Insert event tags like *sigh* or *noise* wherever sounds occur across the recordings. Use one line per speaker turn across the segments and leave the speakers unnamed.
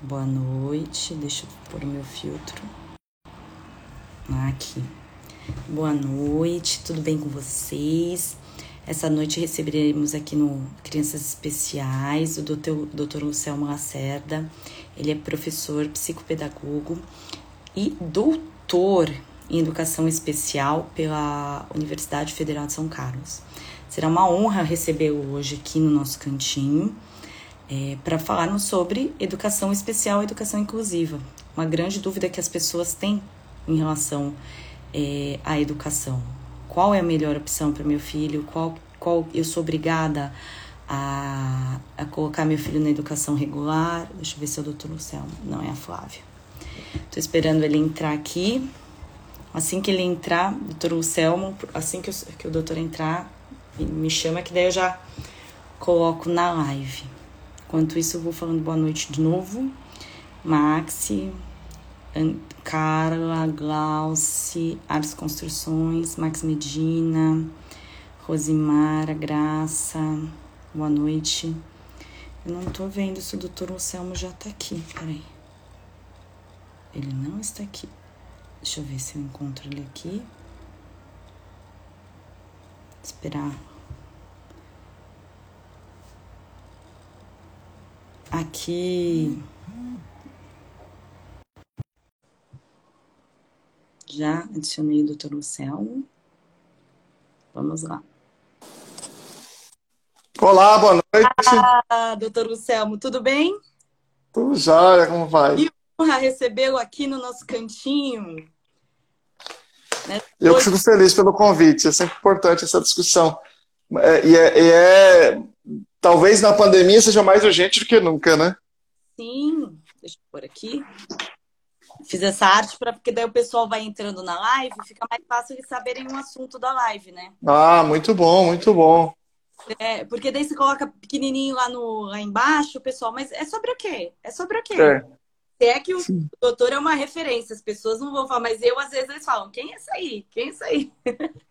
Boa noite. Deixa eu pôr o meu filtro. Aqui. Boa noite, tudo bem com vocês? Essa noite receberemos aqui no Crianças Especiais o Dr. Dr. Lucelmo Lacerda. Ele é professor, psicopedagogo e doutor em Educação Especial pela Universidade Federal de São Carlos. Será uma honra recebê-lo hoje aqui no nosso cantinho é, para falarmos sobre educação especial e educação inclusiva. Uma grande dúvida que as pessoas têm em relação é, à educação. Qual é a melhor opção para meu filho? Qual, qual eu sou obrigada a, a colocar meu filho na educação regular? Deixa eu ver se é o doutor Luciano. Não, é a Flávia. Estou esperando ele entrar aqui. Assim que ele entrar, doutor Lucelmo, assim que, eu, que o doutor entrar, me chama que daí eu já coloco na live. Enquanto isso, eu vou falando boa noite de novo. Maxi, Carla, Glauci, Ares Construções, Max Medina, Rosimara, Graça, boa noite. Eu não tô vendo se o doutor Anselmo já tá aqui, peraí. Ele não está aqui. Deixa eu ver se eu encontro ele aqui. Esperar Aqui. Já adicionei o doutor Lucelmo. Vamos lá.
Olá, boa noite.
Ah, doutor Lucelmo, tudo bem?
Tudo jóia, como vai?
Que honra recebê-lo aqui no nosso cantinho.
Né? Eu Hoje... fico feliz pelo convite, é sempre importante essa discussão. É, e, é, e é talvez na pandemia seja mais urgente do que nunca, né?
Sim, deixa eu pôr aqui. Fiz essa arte para porque daí o pessoal vai entrando na live, fica mais fácil eles saberem o um assunto da live, né?
Ah, muito bom, muito bom.
É, porque daí você coloca pequenininho lá no lá embaixo, o pessoal, mas é sobre o quê? É sobre o quê? É. é que o Sim. doutor é uma referência, as pessoas não vão falar, mas eu às vezes eles falam, quem é isso aí? Quem é isso aí? *laughs*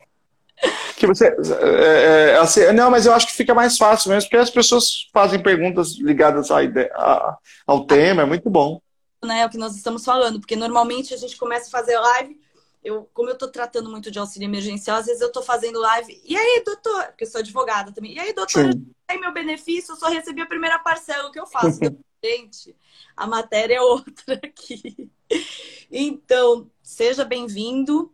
que você é, é, assim, não, mas eu acho que fica mais fácil mesmo, porque as pessoas fazem perguntas ligadas à ideia, a, ao tema, é muito bom.
Né, é o que nós estamos falando, porque normalmente a gente começa a fazer live, eu, como eu estou tratando muito de auxílio emergencial, às vezes eu estou fazendo live, e aí, doutor, porque eu sou advogada também, e aí, doutor, tem meu benefício, eu só recebi a primeira parcela, o que eu faço? *laughs* Gente, a matéria é outra aqui. Então, seja bem-vindo.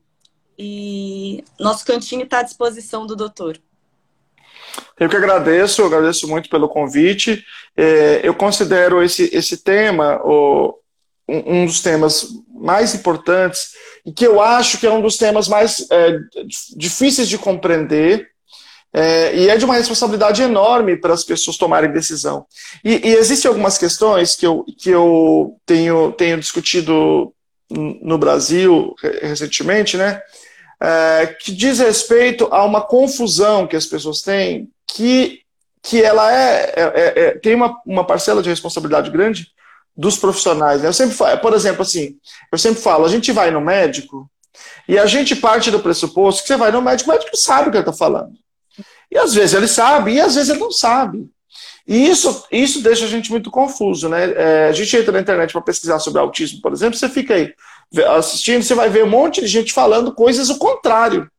E nosso cantinho está à disposição do doutor.
Eu que agradeço, eu agradeço muito pelo convite. É, eu considero esse, esse tema o, um, dos temas mais importantes e que eu acho que é um dos temas mais é, difíceis de compreender é, e é de uma responsabilidade enorme para as pessoas tomarem decisão. E, e existem algumas questões que eu, que eu tenho, tenho discutido no Brasil recentemente, né? É, que diz respeito a uma confusão que as pessoas têm, que, que ela é, é, é, é tem uma, uma parcela de responsabilidade grande dos profissionais. Né? Eu sempre falo, por exemplo, assim, eu sempre falo, a gente vai no médico e a gente parte do pressuposto que você vai no médico, o médico sabe o que ele está falando. E às vezes ele sabe, e às vezes ele não sabe. E isso, isso deixa a gente muito confuso, né? É, a gente entra na internet para pesquisar sobre autismo, por exemplo, você fica aí assistindo, você vai ver um monte de gente falando coisas o contrário.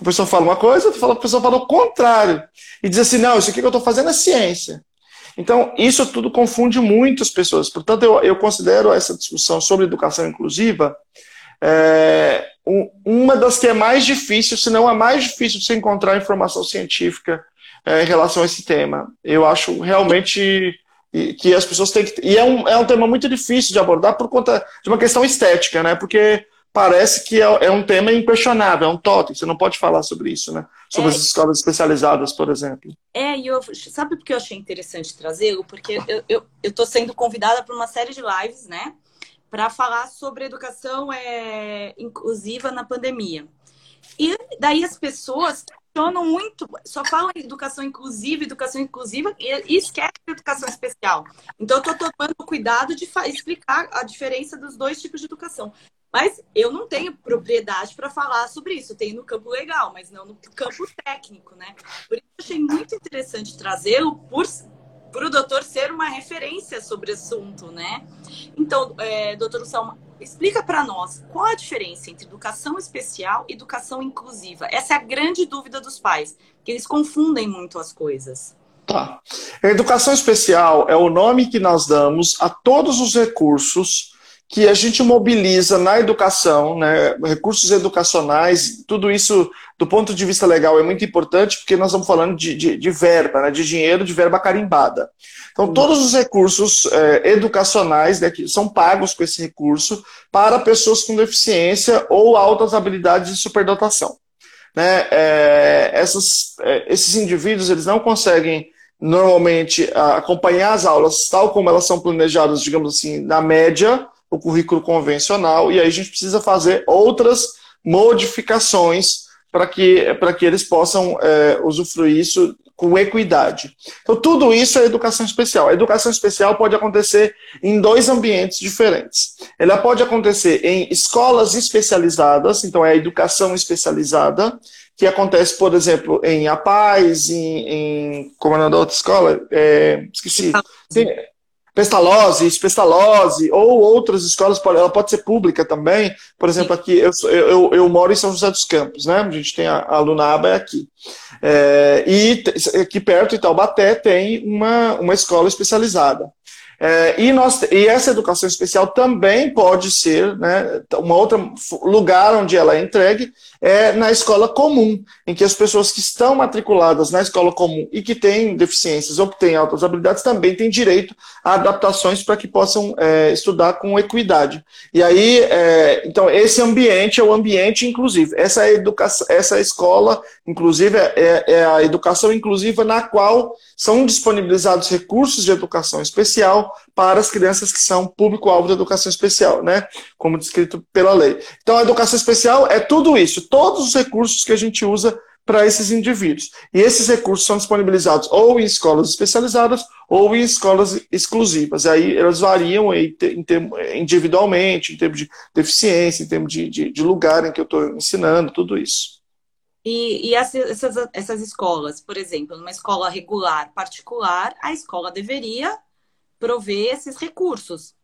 A pessoa fala uma coisa, a pessoa fala o contrário. E diz assim, não, isso aqui que eu estou fazendo é ciência. Então, isso tudo confunde muito as pessoas. Portanto, eu, eu considero essa discussão sobre educação inclusiva é, um, uma das que é mais difícil, se não a mais difícil de se encontrar informação científica é, em relação a esse tema. Eu acho realmente que as pessoas têm que. E é um, é um tema muito difícil de abordar por conta de uma questão estética, né? Porque parece que é, é um tema inquestionável, é um totem, você não pode falar sobre isso, né? Sobre é, as escolas especializadas, por exemplo.
É, e eu, sabe por que eu achei interessante trazê-lo? Porque eu estou eu, eu sendo convidada para uma série de lives, né? Para falar sobre educação é, inclusiva na pandemia. E daí as pessoas questionam muito, só falam em educação inclusiva, educação inclusiva e, esquecem educação especial. Então, eu estou tomando cuidado de explicar a diferença dos dois tipos de educação. Mas eu não tenho propriedade para falar sobre isso. Eu tenho no campo legal, mas não no campo técnico, né? Por isso achei muito interessante trazê-lo por para o doutor ser uma referência sobre o assunto, né? Então, é, doutor Salma, explica para nós qual a diferença entre educação especial e educação inclusiva. Essa é a grande dúvida dos pais, que eles confundem muito as coisas.
Tá. A educação especial é o nome que nós damos a todos os recursos que a gente mobiliza na educação, né, recursos educacionais, tudo isso, do ponto de vista legal, é muito importante, porque nós estamos falando de, de, de verba, né, de dinheiro, de verba carimbada. Então, uhum. todos os recursos é, educacionais né, que são pagos com esse recurso para pessoas com deficiência ou altas habilidades de superdotação. Né, é, essas, é, esses indivíduos eles não conseguem normalmente acompanhar as aulas tal como elas são planejadas, digamos assim, na média, o currículo convencional, e aí a gente precisa fazer outras modificações para que, que eles possam é, usufruir isso com equidade. Então, tudo isso é educação especial. A educação especial pode acontecer em dois ambientes diferentes. Ela pode acontecer em escolas especializadas, então é a educação especializada, que acontece, por exemplo, em A Paz, em, em como é o nome da outra escola? É, esqueci. Tem, Pestalozzi, Pestalozzi, ou outras escolas, ela pode ser pública também. Por exemplo, aqui eu, eu, eu moro em São José dos Campos, né? A gente tem a, a Lunaba é aqui. É, e aqui perto, em Taubaté, tem uma, uma escola especializada. É, e, nós, e essa educação especial também pode ser, né, um outro lugar onde ela é entregue, é na escola comum, em que as pessoas que estão matriculadas na escola comum e que têm deficiências ou que têm altas habilidades também têm direito a adaptações para que possam é, estudar com equidade. E aí, é, então, esse ambiente é o ambiente inclusivo. Essa é educação, essa escola, inclusive, é, é a educação inclusiva na qual são disponibilizados recursos de educação especial para as crianças que são público-alvo da educação especial, né? Como descrito pela lei. Então, a educação especial é tudo isso, todos os recursos que a gente usa para esses indivíduos. E esses recursos são disponibilizados ou em escolas especializadas ou em escolas exclusivas. Aí elas variam em, individualmente, em termos de deficiência, em termos de, de, de lugar em que eu estou ensinando, tudo isso.
E, e essas, essas escolas, por exemplo, numa escola regular particular, a escola deveria prover esses recursos.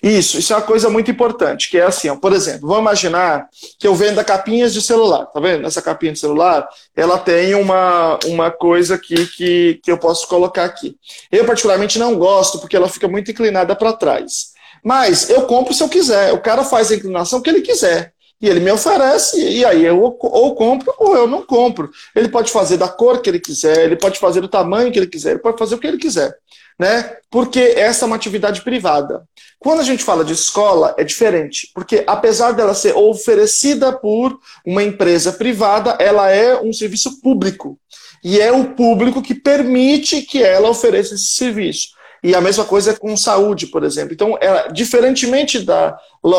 Isso, isso é uma coisa muito importante, que é assim, ó, por exemplo, vamos imaginar que eu venda capinhas de celular, tá vendo? Essa capinha de celular, ela tem uma, uma coisa aqui que, que eu posso colocar aqui. Eu particularmente não gosto, porque ela fica muito inclinada para trás. Mas eu compro se eu quiser, o cara faz a inclinação que ele quiser. E ele me oferece, e aí eu ou compro ou eu não compro. Ele pode fazer da cor que ele quiser, ele pode fazer do tamanho que ele quiser, ele pode fazer o que ele quiser né? Porque essa é uma atividade privada. Quando a gente fala de escola, é diferente, porque apesar dela ser oferecida por uma empresa privada, ela é um serviço público. E é o público que permite que ela ofereça esse serviço. E a mesma coisa é com saúde, por exemplo. Então, ela, diferentemente da,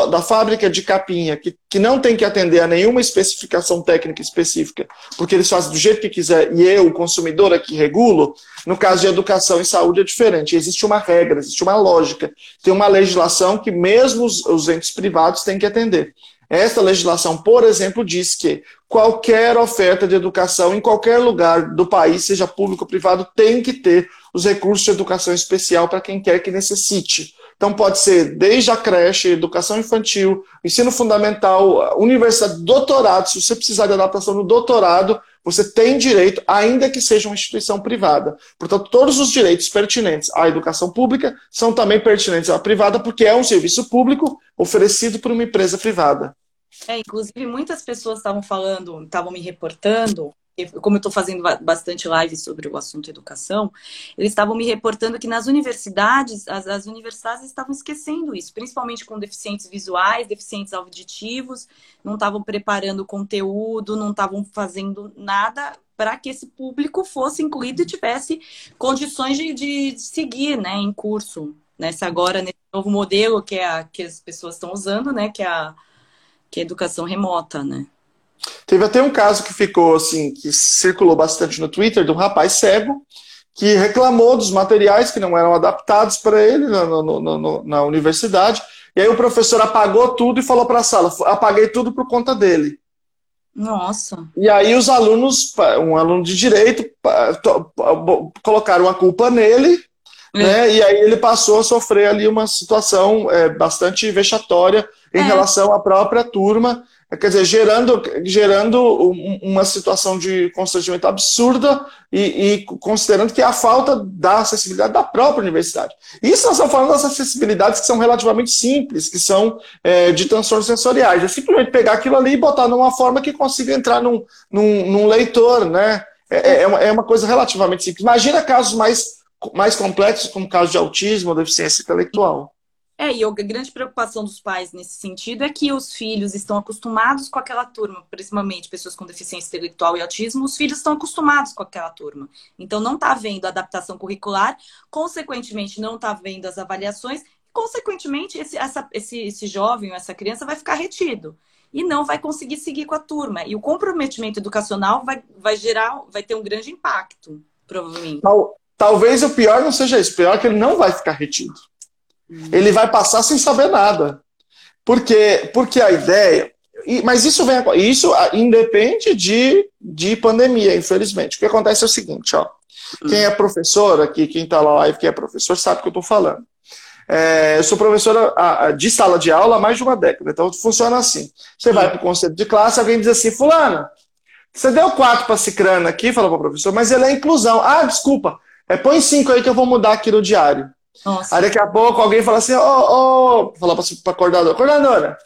da fábrica de capinha, que, que não tem que atender a nenhuma especificação técnica específica, porque eles fazem do jeito que quiser e eu, o consumidor, aqui regulo, no caso de educação e saúde é diferente. Existe uma regra, existe uma lógica, tem uma legislação que mesmo os, os entes privados têm que atender. Esta legislação, por exemplo, diz que qualquer oferta de educação em qualquer lugar do país, seja público ou privado, tem que ter os recursos de educação especial para quem quer que necessite. Então, pode ser desde a creche, educação infantil, ensino fundamental, universidade, doutorado. Se você precisar de adaptação no doutorado, você tem direito, ainda que seja uma instituição privada. Portanto, todos os direitos pertinentes à educação pública são também pertinentes à privada, porque é um serviço público oferecido por uma empresa privada.
É, inclusive, muitas pessoas estavam falando, estavam me reportando como eu estou fazendo bastante live sobre o assunto educação, eles estavam me reportando que nas universidades, as, as, universidades estavam esquecendo isso, principalmente com deficientes visuais, deficientes auditivos, não estavam preparando conteúdo, não estavam fazendo nada para que esse público fosse incluído e tivesse condições de, de seguir né, em curso. Nessa agora, nesse novo modelo que, é a, que as pessoas estão usando, né, que é a, que é educação remota, né?
Teve até um caso que ficou assim, que circulou bastante no Twitter, de um rapaz cego que reclamou dos materiais que não eram adaptados para ele no, no, no, na universidade. E aí o professor apagou tudo e falou para a sala: apaguei tudo por conta dele.
Nossa.
E aí os alunos, um aluno de direito, colocaram a culpa nele. Né? E aí ele passou a sofrer ali uma situação é, bastante vexatória em é. relação à própria turma, quer dizer, gerando, gerando uma situação de constrangimento absurda e, e, considerando que é a falta da acessibilidade da própria universidade. Isso nós estamos falando das acessibilidades que são relativamente simples, que são é, de transtornos sensoriais. É simplesmente pegar aquilo ali e botar numa forma que consiga entrar num, num, num leitor, né? É, é, é uma, é uma coisa relativamente simples. Imagina casos mais, mais complexos, como casos de autismo ou deficiência intelectual.
É, e a grande preocupação dos pais nesse sentido é que os filhos estão acostumados com aquela turma, principalmente pessoas com deficiência intelectual e autismo, os filhos estão acostumados com aquela turma. Então não está havendo adaptação curricular, consequentemente não está havendo as avaliações, consequentemente esse, essa, esse, esse jovem ou essa criança vai ficar retido e não vai conseguir seguir com a turma. E o comprometimento educacional vai, vai gerar, vai ter um grande impacto, provavelmente.
Tal, talvez o pior não seja isso, o pior é que ele não vai ficar retido. Ele vai passar sem saber nada. Porque, porque a ideia. Mas isso vem isso independe de, de pandemia, infelizmente. O que acontece é o seguinte, ó. Quem é professor aqui, quem está na live, quem é professor, sabe o que eu estou falando. É, eu sou professora de sala de aula há mais de uma década, então funciona assim. Você vai para o conselho de classe, alguém diz assim, fulano, você deu quatro para Cicrana aqui, falou para o professor, mas ele é inclusão. Ah, desculpa, é, põe cinco aí que eu vou mudar aqui no diário. Nossa. Aí daqui a pouco alguém fala assim, ó, oh, oh, falar para a coordenadora, coordenadora,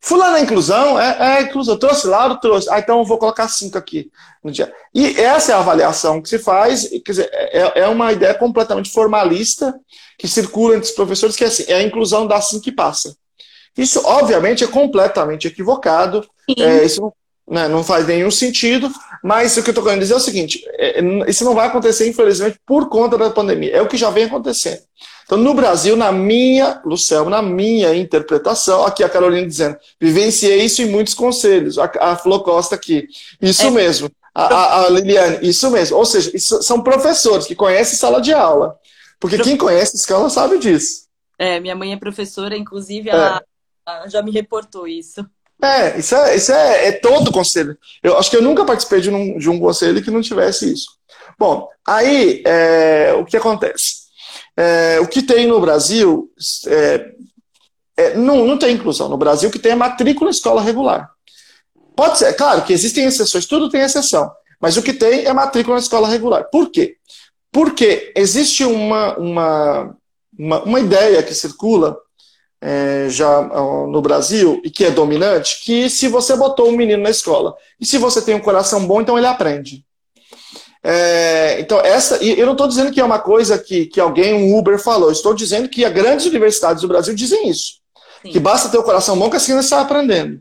fulano é inclusão? É, é inclusão. Trouxe lá, eu trouxe. Ah, então eu vou colocar cinco aqui no dia. E essa é a avaliação que se faz, quer dizer, é, é uma ideia completamente formalista que circula entre os professores, que é assim, é a inclusão da assim que passa. Isso, obviamente, é completamente equivocado. É, isso né, não, faz nenhum sentido, mas o que eu estou querendo dizer é o seguinte: é, isso não vai acontecer, infelizmente, por conta da pandemia. É o que já vem acontecendo. Então, no Brasil, na minha, Luciano, na minha interpretação, aqui a Carolina dizendo, vivenciei isso em muitos conselhos, a, a Flo Costa aqui, isso é. mesmo, a, a, Liliane, isso mesmo, ou seja, isso, são professores que conhecem sala de aula, porque quem conhece escola sabe disso.
É, minha mãe é professora, inclusive, ela, é. já me reportou isso.
É, isso é, isso é, é todo conselho. Eu acho que eu nunca participei de um, de um conselho que não tivesse isso. Bom, aí é, o que acontece? É, o que tem no Brasil, é, é, não, não tem inclusão no Brasil, que tem a matrícula escola regular. Pode ser, claro que existem exceções, tudo tem exceção, mas o que tem é matrícula na escola regular. Por quê? Porque existe uma, uma, uma, uma ideia que circula é, já no Brasil e que é dominante, que se você botou um menino na escola e se você tem um coração bom, então ele aprende. É, então, essa, e eu não estou dizendo que é uma coisa que, que alguém, um Uber, falou, estou dizendo que as grandes universidades do Brasil dizem isso. Sim. Que basta ter o coração bom que a ciência está aprendendo.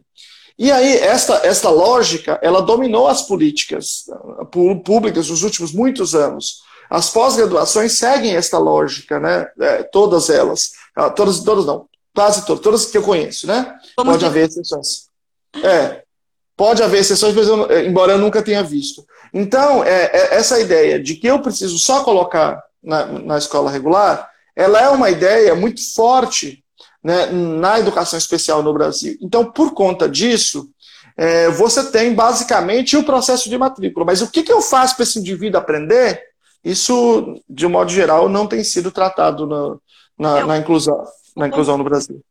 E aí, esta, esta lógica, ela dominou as políticas públicas nos últimos muitos anos. As pós-graduações seguem esta lógica, né? É, todas elas. Ah, todas, todas não, quase todas, todas que eu conheço, né? Como Pode haver exceções. É, pode haver exceções, mas eu, embora eu nunca tenha visto. Então, é, é, essa ideia de que eu preciso só colocar na, na escola regular, ela é uma ideia muito forte né, na educação especial no Brasil. Então, por conta disso, é, você tem basicamente o processo de matrícula. Mas o que, que eu faço para esse indivíduo aprender? Isso, de um modo geral, não tem sido tratado na, na, na inclusão, na inclusão no Brasil.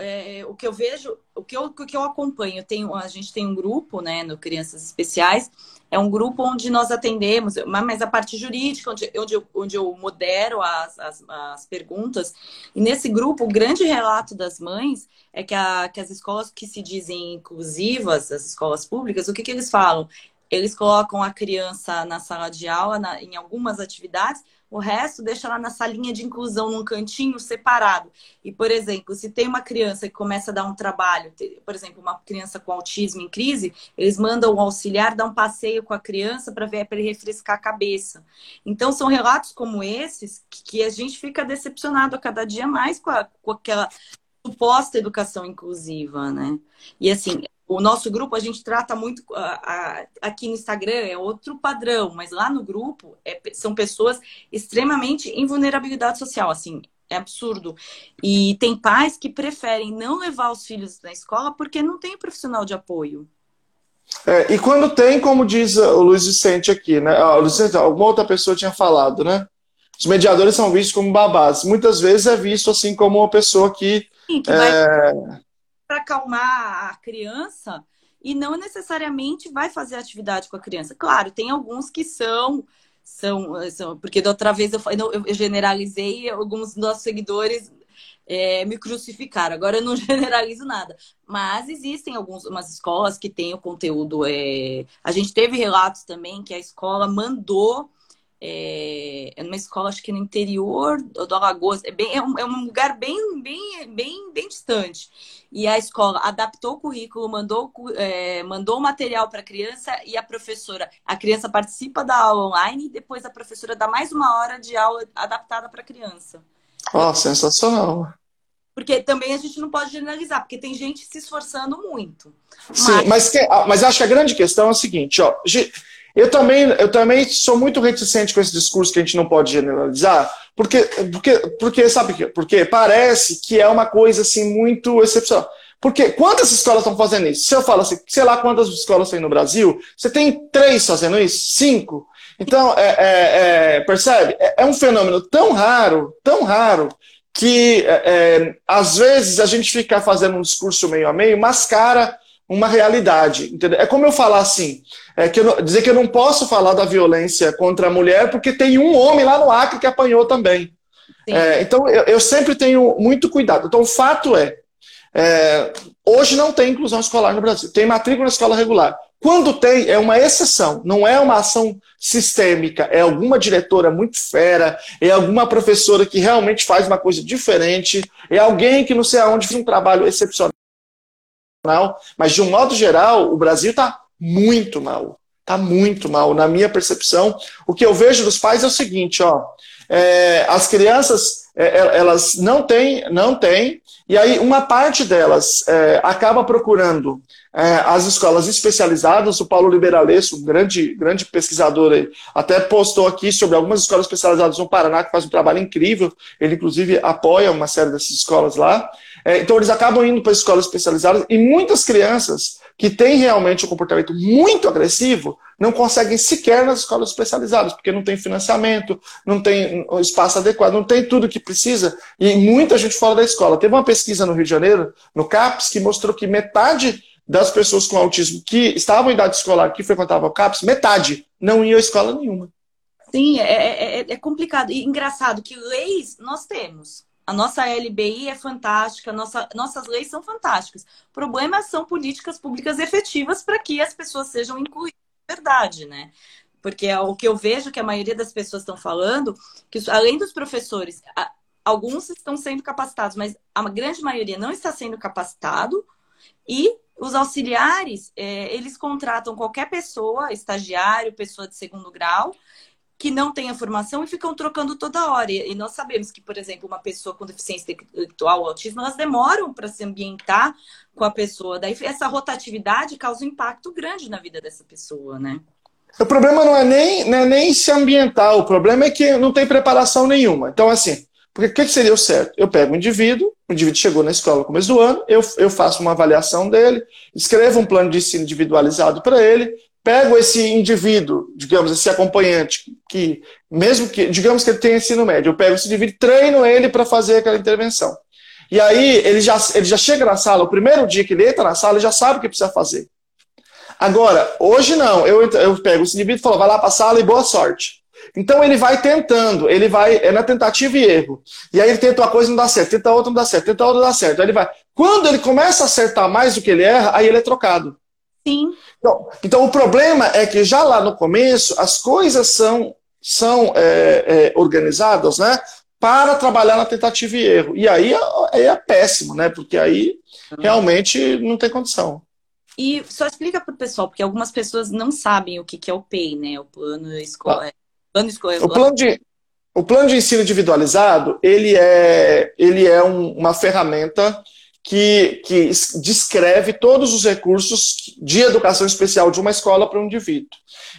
É, o que eu vejo, o que eu, o que eu acompanho, tem, a gente tem um grupo né, no Crianças Especiais é um grupo onde nós atendemos, mas a parte jurídica, onde, onde, eu, onde eu modero as, as, as, perguntas. E nesse grupo, o grande relato das mães é que, a, que as escolas que se dizem inclusivas, as escolas públicas, o que, que eles falam? Eles colocam a criança na sala de aula, na, em algumas atividades, o resto deixa lá na salinha de inclusão, num cantinho separado. E, por exemplo, se tem uma criança que começa a dar um trabalho, por exemplo, uma criança com autismo em crise, eles mandam o auxiliar dar um passeio com a criança para ver para refrescar a cabeça. Então, são relatos como esses que a gente fica decepcionado a cada dia mais com, a, com aquela suposta educação inclusiva, né? E assim, o nosso grupo a gente trata muito aqui no Instagram é outro padrão, mas lá no grupo é, são pessoas extremamente em vulnerabilidade social, assim, é absurdo. E tem pais que preferem não levar os filhos na escola porque não tem profissional de apoio.
É, e quando tem, como diz o Luiz Vicente aqui, né? Ah, Luiz Vicente, alguma outra pessoa tinha falado, né? Os mediadores são vistos como babás. Muitas vezes é visto assim como uma pessoa que. Sim, que vai
é... para acalmar a criança e não necessariamente vai fazer atividade com a criança. Claro, tem alguns que são. São, são porque da outra vez eu, eu generalizei, alguns dos nossos seguidores é, me crucificaram. Agora eu não *laughs* generalizo nada. Mas existem algumas escolas que têm o conteúdo. É... A gente teve relatos também que a escola mandou. É, é numa escola, acho que no interior do Alagoas, é, bem, é, um, é um lugar bem, bem, bem, bem distante. E a escola adaptou o currículo, mandou, é, mandou o material para a criança e a professora, a criança participa da aula online e depois a professora dá mais uma hora de aula adaptada para a criança.
Ó, oh, sensacional.
Porque também a gente não pode generalizar, porque tem gente se esforçando muito.
Sim, mas, mas, que, ah, mas acho que a grande questão é o seguinte, ó. Eu também, eu também sou muito reticente com esse discurso que a gente não pode generalizar, porque, porque, porque sabe? Porque parece que é uma coisa assim muito excepcional. Porque quantas escolas estão fazendo isso? Se eu falo assim, sei lá quantas escolas tem no Brasil, você tem três fazendo isso? Cinco? Então, é, é, é, percebe? É, é, um fenômeno tão raro, tão raro, que é, é, às vezes a gente fica fazendo um discurso meio a meio mascara uma realidade. Entendeu? É como eu falar assim, é que eu, dizer que eu não posso falar da violência contra a mulher porque tem um homem lá no Acre que apanhou também. É, então eu, eu, sempre tenho muito cuidado. Então o fato é, é, hoje não tem inclusão escolar no Brasil, tem matrícula na escola regular. Quando tem, é uma exceção, não é uma ação sistêmica, é alguma diretora muito fera, é alguma professora que realmente faz uma coisa diferente, é alguém que não sei aonde fez um trabalho excepcional. Mas, de um modo geral, o Brasil está muito mal. Está muito mal. Na minha percepção, o que eu vejo dos pais é o seguinte: ó, é, as crianças é, é elas não têm, não têm, e aí uma parte delas é, acaba procurando as escolas especializadas. O Paulo Liberalesso, um grande, grande pesquisador, aí, até postou aqui sobre algumas escolas especializadas no Paraná que faz um trabalho incrível. Ele, inclusive, apoia uma série dessas escolas lá. É, então, eles acabam indo para escolas especializadas e muitas crianças que têm realmente um comportamento muito agressivo não conseguem sequer nas escolas especializadas, porque não tem financiamento, não tem espaço adequado, não tem tudo que precisa, e muita gente fora da escola. Teve uma pesquisa no Rio de Janeiro, no CAPES, que mostrou que metade das pessoas com autismo que estavam em idade escolar, que frequentavam o CAPS, metade não ia à escola nenhuma.
Sim, é, é, é, é complicado. E engraçado que leis nós temos. A nossa LBI é fantástica, nossa, nossas leis são fantásticas. O problema são políticas públicas efetivas para que as pessoas sejam incluídas de verdade, né? Porque é o que eu vejo que a maioria das pessoas estão falando, que além dos professores, alguns estão sendo capacitados, mas a grande maioria não está sendo capacitado e os auxiliares, é, eles contratam qualquer pessoa, estagiário, pessoa de segundo grau, que não tenha formação e ficam trocando toda hora. E nós sabemos que, por exemplo, uma pessoa com deficiência intelectual ou autismo, elas demoram para se ambientar com a pessoa. Daí essa rotatividade causa um impacto grande na vida dessa pessoa, né?
O problema não é nem, não é nem se ambientar, o problema é que não tem preparação nenhuma. Então, assim, porque o que, seria o certo? Eu pego um indivíduo, o indivíduo chegou na escola no começo do ano, eu, eu faço uma avaliação dele, escrevo um plano de ensino individualizado para ele, pego esse indivíduo, digamos, esse acompanhante, que mesmo que, digamos que ele tenha ensino médio, eu pego esse indivíduo, treino ele para fazer aquela intervenção. E aí ele já, ele já chega na sala, o primeiro dia que ele entra na sala, ele já sabe o que precisa fazer. Agora, hoje não, eu, eu pego esse indivíduo e falo, vai lá para a sala e boa sorte. Então ele vai tentando, ele vai, é na tentativa e erro. E aí ele tenta uma coisa e não dá certo, tenta outra não dá certo, tenta outra não dá certo. Aí ele vai. Quando ele começa a acertar mais do que ele erra, aí ele é trocado.
Sim.
Então, então o problema é que já lá no começo as coisas são, são é, é, organizadas, né? Para trabalhar na tentativa e erro. E aí é, é péssimo, né? Porque aí realmente não tem condição.
E só explica para o pessoal, porque algumas pessoas não sabem o que, que é o PEI, né? O plano escolar.
Plano. O plano de, o plano de ensino individualizado, ele é, ele é um, uma ferramenta que, que descreve todos os recursos de educação especial de uma escola para um indivíduo.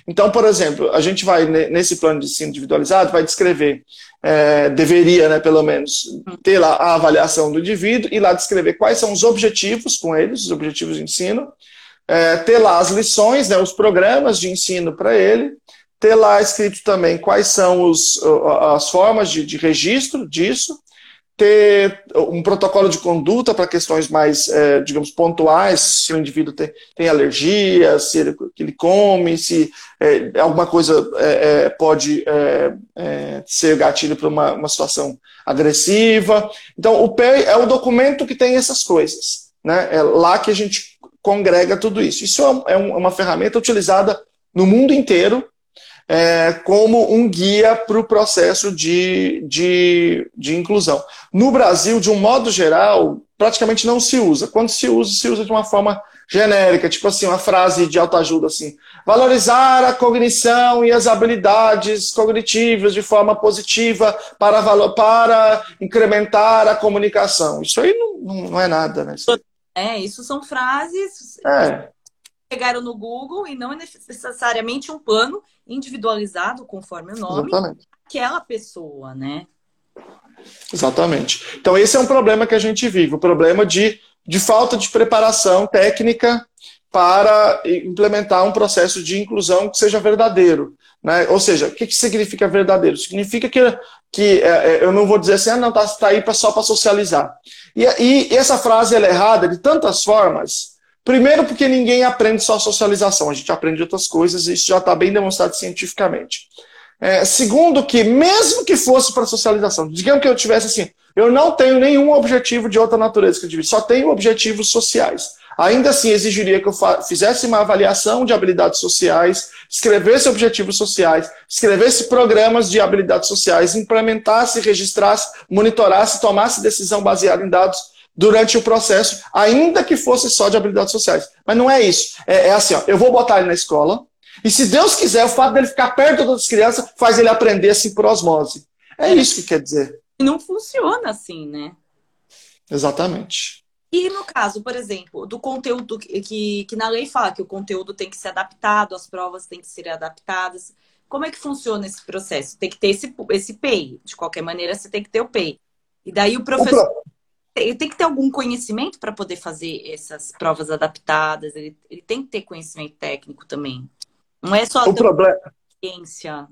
Então, por exemplo, a gente vai, nesse plano de ensino individualizado, vai descrever, é, deveria, né, pelo menos, ter lá a avaliação do indivíduo e lá descrever quais são os objetivos com eles, os objetivos de ensino, é, ter lá as lições, né, os programas de ensino para ele, ter lá escrito também quais são os, as formas de, de registro disso, ter um protocolo de conduta para questões mais, é, digamos, pontuais, se o indivíduo tem, tem alergia, se ele, ele come, se é, alguma coisa é, é pode é, é, ser gatilho para uma, uma situação agressiva. Então, o PEI é o documento que tem essas coisas. Né? É lá que a gente congrega tudo isso. Isso é, uma ferramenta utilizada no mundo inteiro é, como um guia para o processo de, de, de inclusão. No Brasil, de um modo geral, praticamente não se usa. Quando se usa, se usa de uma forma genérica, tipo assim, uma frase de autoajuda assim: valorizar a cognição e as habilidades cognitivas de forma positiva para, para incrementar a comunicação. Isso aí não, não é nada, né?
É, isso são frases é pegaram no Google e não é necessariamente um plano individualizado, conforme o nome, Exatamente. aquela pessoa, né?
Exatamente. Então, esse é um problema que a gente vive, o problema de, de falta de preparação técnica para implementar um processo de inclusão que seja verdadeiro. Né? Ou seja, o que, que significa verdadeiro? Significa que, que é, é eu não vou dizer assim, ah, não, está tá aí pra, só para socializar. E, e, essa frase é errada de tantas formas Primeiro, porque ninguém aprende só socialização, a gente aprende outras coisas e isso já está bem demonstrado cientificamente. É, segundo, que mesmo que fosse para socialização, digamos que eu tivesse assim, eu não tenho nenhum objetivo de outra natureza que eu tive, só tenho objetivos sociais. Ainda assim, exigiria que eu fizesse uma avaliação de habilidades sociais, escrevesse objetivos sociais, escrevesse programas de habilidades sociais, implementasse, registrasse, monitorasse, tomasse decisão baseada em dados durante o processo, ainda que fosse só de habilidades sociais. Mas não é isso. É, é assim, ó, eu vou botar ele na escola, e se Deus quiser, o fato dele ficar perto das crianças faz ele aprender assim por osmose. É isso que quer dizer.
Não funciona assim, né?
Exatamente.
E no caso, por exemplo, do conteúdo que, que na lei fala que o conteúdo tem que ser adaptado, as provas têm que ser adaptadas. Como é que funciona esse processo? Tem que ter esse, esse PEI. De qualquer maneira, você tem que ter o PEI. E daí o professor. Ele tem que ter algum conhecimento para poder fazer essas provas adaptadas. Ele, ele, tem que ter conhecimento técnico também. Não é só
o problema.
ciência.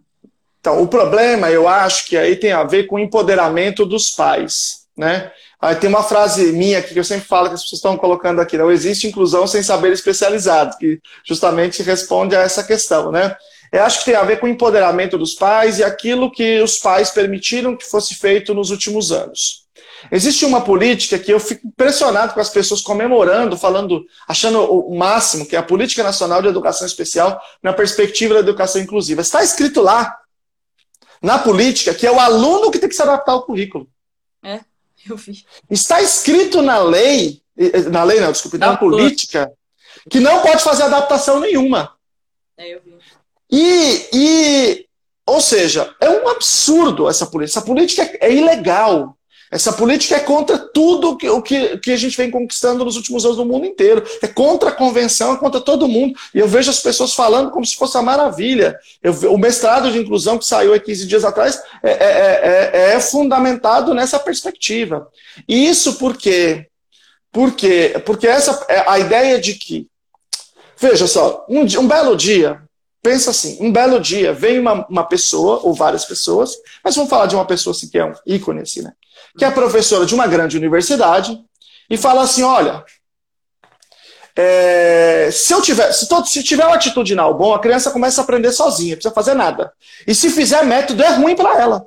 Então, o problema, eu acho que aí tem a ver com o empoderamento dos pais, né? Aí tem uma frase minha aqui que eu sempre falo que as pessoas estão colocando aqui, não existe inclusão sem saber especializado, que justamente responde a essa questão, né? Eu acho que tem a ver com o empoderamento dos pais e aquilo que os pais permitiram que fosse feito nos últimos anos. Existe uma política que eu fico impressionado com as pessoas comemorando, falando, achando o máximo, que é a Política Nacional de Educação Especial na perspectiva da educação inclusiva. Está escrito lá, na política, que é o aluno que tem que se adaptar ao currículo.
É, eu vi.
Está escrito na lei, na lei não, desculpe, na política, que não pode fazer adaptação nenhuma.
É, eu vi.
E, e, ou seja, é um absurdo essa política. Essa política é ilegal. Essa política é contra tudo que, o que, que a gente vem conquistando nos últimos anos no mundo inteiro. É contra a convenção, é contra todo mundo. E eu vejo as pessoas falando como se fosse uma maravilha. Eu, o mestrado de inclusão que saiu há 15 dias atrás é, é, é, é fundamentado nessa perspectiva. E isso por quê? Porque, porque essa, é a ideia de que, veja só, um, um belo dia, pensa assim, um belo dia vem uma, uma pessoa, ou várias pessoas, mas vamos falar de uma pessoa assim, que é um ícone, assim, né? Que é professora de uma grande universidade, e fala assim: olha, é, se eu tiver, se, todo, se tiver um atitudinal bom, a criança começa a aprender sozinha, não precisa fazer nada. E se fizer método, é ruim para ela.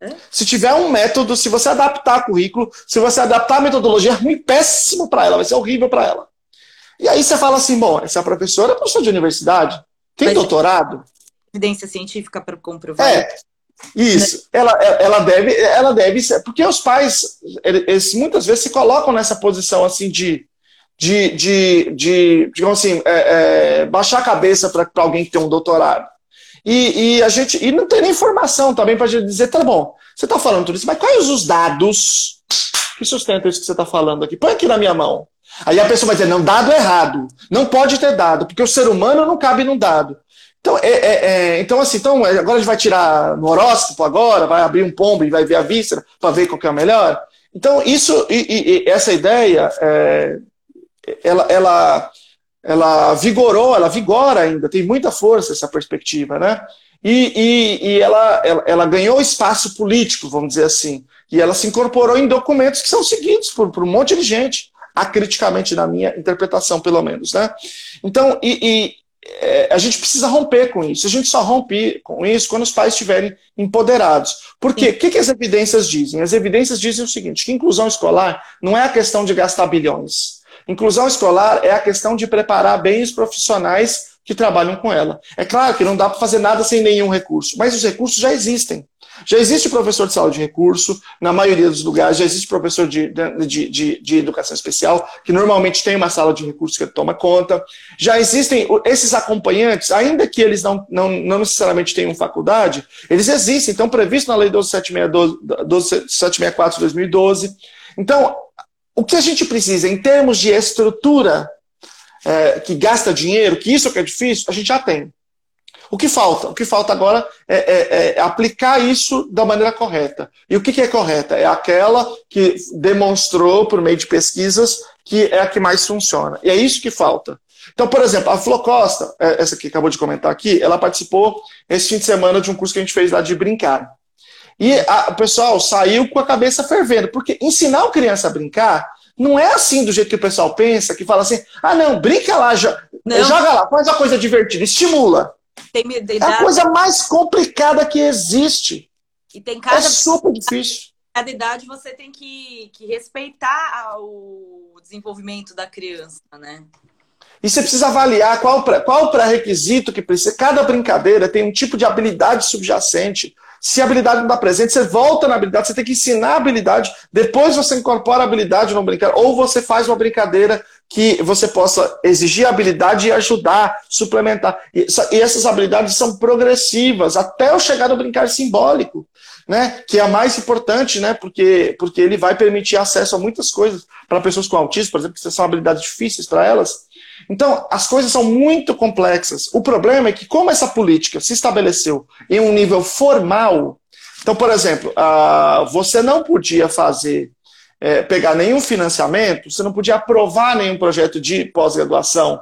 É? Se tiver um método, se você adaptar currículo, se você adaptar a metodologia, é ruim, péssimo para ela, vai ser horrível para ela. E aí você fala assim: bom, essa professora é professora de universidade, tem Mas doutorado.
Evidência científica para comprovar.
É, isso, ela, ela, deve, ela deve ser, porque os pais, eles muitas vezes se colocam nessa posição assim de, de, de, de digamos assim, é, é, baixar a cabeça para alguém que tem um doutorado. E, e, a gente e não tem nem informação também para dizer, tá bom, você está falando tudo isso, mas quais os dados que sustentam isso que você está falando aqui? Põe aqui na minha mão. Aí a pessoa vai dizer, não, dado errado. Não pode ter dado, porque o ser humano não cabe num dado. Então, é, é, é, então, assim, então, agora a gente vai tirar no horóscopo agora, vai abrir um pombo e vai ver a víscera para ver qual que é o melhor. Então, isso, e, e, essa ideia, é, ela, ela, ela vigorou, ela vigora ainda, tem muita força essa perspectiva, né? E, e, e ela, ela, ela, ganhou espaço político, vamos dizer assim, e ela se incorporou em documentos que são seguidos por, por um monte de gente, acriticamente na minha interpretação, pelo menos, né? Então, e é, a gente precisa romper com isso. A gente só rompe com isso quando os pais estiverem empoderados. Por quê? O que, que as evidências dizem? As evidências dizem o seguinte: que inclusão escolar não é a questão de gastar bilhões. Inclusão escolar é a questão de preparar bem os profissionais que trabalham com ela. É claro que não dá para fazer nada sem nenhum recurso, mas os recursos já existem. Já existe professor de sala de recurso, na maioria dos lugares, já existe professor de, de, de, de, educação especial, que normalmente tem uma sala de recursos que toma conta. Já existem esses acompanhantes, ainda que eles não, não, não necessariamente tenham faculdade, eles existem, estão previstos na Lei 12.764 de 2012. Então, o que a gente precisa em termos de estrutura é, que gasta dinheiro, que isso é que é difícil, a gente já tem. O que falta? O que falta agora é, é, é aplicar isso da maneira correta. E o que, que é correta? É aquela que demonstrou, por meio de pesquisas, que é a que mais funciona. E é isso que falta. Então, por exemplo, a Flo Costa, é, essa que acabou de comentar aqui, ela participou esse fim de semana de um curso que a gente fez lá de brincar. E a, o pessoal saiu com a cabeça fervendo, porque ensinar a criança a brincar não é assim do jeito que o pessoal pensa, que fala assim, ah não, brinca lá, joga lá, faz uma coisa divertida, estimula. Tem, tem é a coisa mais complicada que existe.
E tem cada... É
super difícil.
Cada idade você tem que, que respeitar o desenvolvimento da criança, né?
E você precisa avaliar qual, qual o pré-requisito que precisa. Cada brincadeira tem um tipo de habilidade subjacente. Se a habilidade não está presente, você volta na habilidade, você tem que ensinar a habilidade, depois você incorpora a habilidade no brincadeira, ou você faz uma brincadeira que você possa exigir habilidade e ajudar, suplementar. E, e essas habilidades são progressivas, até eu chegar no brincar simbólico, né? Que é a mais importante, né? Porque, porque ele vai permitir acesso a muitas coisas para pessoas com autismo, por exemplo, que são habilidades difíceis para elas. Então, as coisas são muito complexas. O problema é que, como essa política se estabeleceu em um nível formal, então, por exemplo, uh, você não podia fazer é, pegar nenhum financiamento, você não podia aprovar nenhum projeto de pós-graduação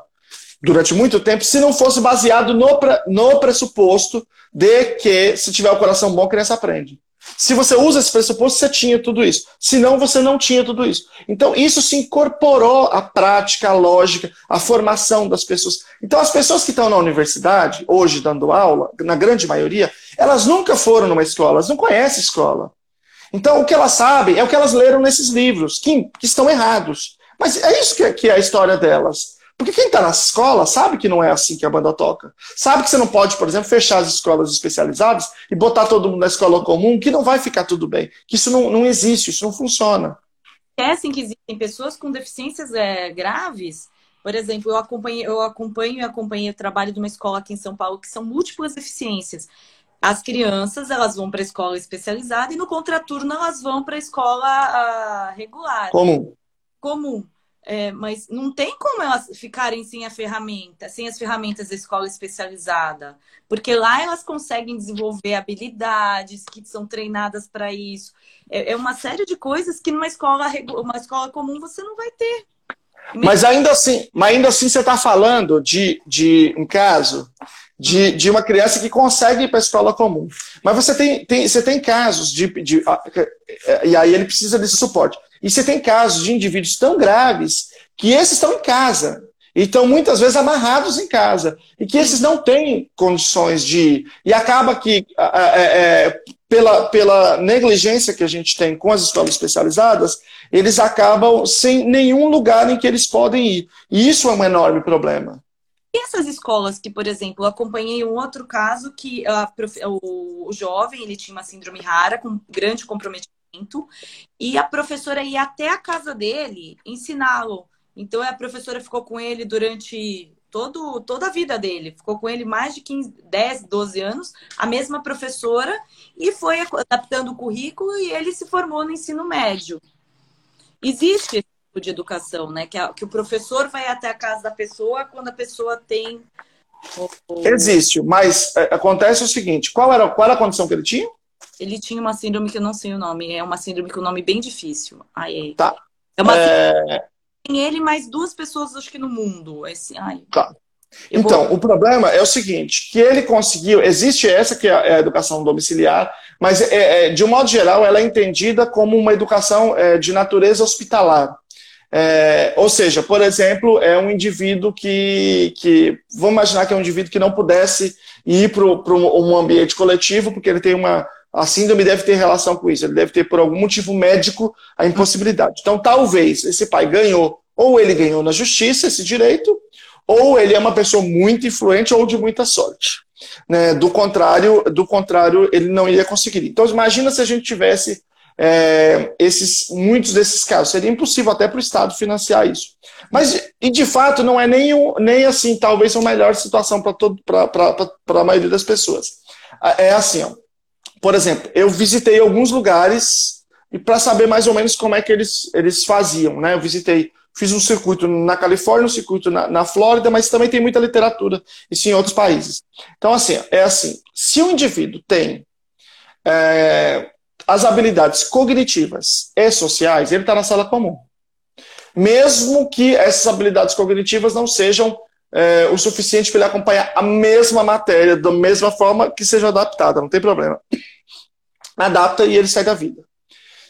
durante muito tempo se não fosse baseado no, no pressuposto de que se tiver o coração bom, a criança aprende. Se você usa esse pressuposto, você tinha tudo isso. Se não, você não tinha tudo isso. Então, isso se incorporou à prática, à lógica, à formação das pessoas. Então, as pessoas que estão na universidade, hoje dando aula, na grande maioria, elas nunca foram numa escola, elas não conhecem escola. Então, o que elas sabem é o que elas leram nesses livros, que, que estão errados. Mas é isso que é, que é a história delas. Porque quem está na escola sabe que não é assim que a banda toca. Sabe que você não pode, por exemplo, fechar as escolas especializadas e botar todo mundo na escola comum, que não vai ficar tudo bem. Que isso não, não existe, isso não funciona.
Esquecem que existem pessoas com deficiências é, graves. Por exemplo, eu acompanho, eu acompanho e acompanhei o trabalho de uma escola aqui em São Paulo que são múltiplas deficiências. As crianças elas vão para a escola especializada e no contraturno elas vão para a escola uh, regular.
Comum.
Comum. É, mas não tem como elas ficarem sem a ferramenta, sem as ferramentas da escola especializada, porque lá elas conseguem desenvolver habilidades que são treinadas para isso. É, é, uma série de coisas que numa escola, uma escola comum você não vai ter.
Mas ainda assim, mas ainda assim você está falando de, de um caso de, de uma criança que consegue ir para a escola comum. Mas você tem, tem, você tem casos de, de. E aí ele precisa desse suporte. E você tem casos de indivíduos tão graves que esses estão em casa. E estão muitas vezes amarrados em casa. E que esses não têm condições de. E acaba que, é, é, pela, pela negligência que a gente tem com as escolas especializadas, eles acabam sem nenhum lugar em que eles podem ir. E isso é um enorme problema.
E essas escolas que, por exemplo, eu acompanhei um outro caso que a, o, o jovem ele tinha uma síndrome rara, com grande comprometimento e a professora ia até a casa dele ensiná-lo. Então a professora ficou com ele durante todo, toda a vida dele, ficou com ele mais de 15, 10, 12 anos, a mesma professora, e foi adaptando o currículo e ele se formou no ensino médio. Existe esse tipo de educação, né? Que, a, que o professor vai até a casa da pessoa quando a pessoa tem.
Existe, mas é, acontece o seguinte: qual era, qual era a condição que ele tinha?
Ele tinha uma síndrome que eu não sei o nome. É uma síndrome com um nome bem difícil. Aí,
tá.
É uma é... tem ele mais duas pessoas, acho que no mundo. Esse, ai.
Tá. Então, vou... o problema é o seguinte, que ele conseguiu, existe essa que é a educação domiciliar, mas é, é, de um modo geral ela é entendida como uma educação é, de natureza hospitalar. É, ou seja, por exemplo, é um indivíduo que, que, vamos imaginar que é um indivíduo que não pudesse ir para um ambiente coletivo, porque ele tem uma, a síndrome deve ter relação com isso, ele deve ter por algum motivo médico a impossibilidade. Então, talvez esse pai ganhou, ou ele ganhou na justiça esse direito, ou ele é uma pessoa muito influente ou de muita sorte. Né? Do contrário, do contrário, ele não iria conseguir. Então, imagina se a gente tivesse é, esses, muitos desses casos. Seria impossível até para o Estado financiar isso. Mas, e de fato, não é nem, nem assim, talvez a melhor situação para a maioria das pessoas. É assim, ó. Por exemplo, eu visitei alguns lugares e para saber mais ou menos como é que eles, eles faziam. Né? Eu visitei Fiz um circuito na Califórnia, um circuito na, na Flórida, mas também tem muita literatura, isso em outros países. Então, assim, é assim: se o indivíduo tem é, as habilidades cognitivas e sociais, ele está na sala comum. Mesmo que essas habilidades cognitivas não sejam é, o suficiente para ele acompanhar a mesma matéria, da mesma forma que seja adaptada, não tem problema. Adapta e ele sai da vida.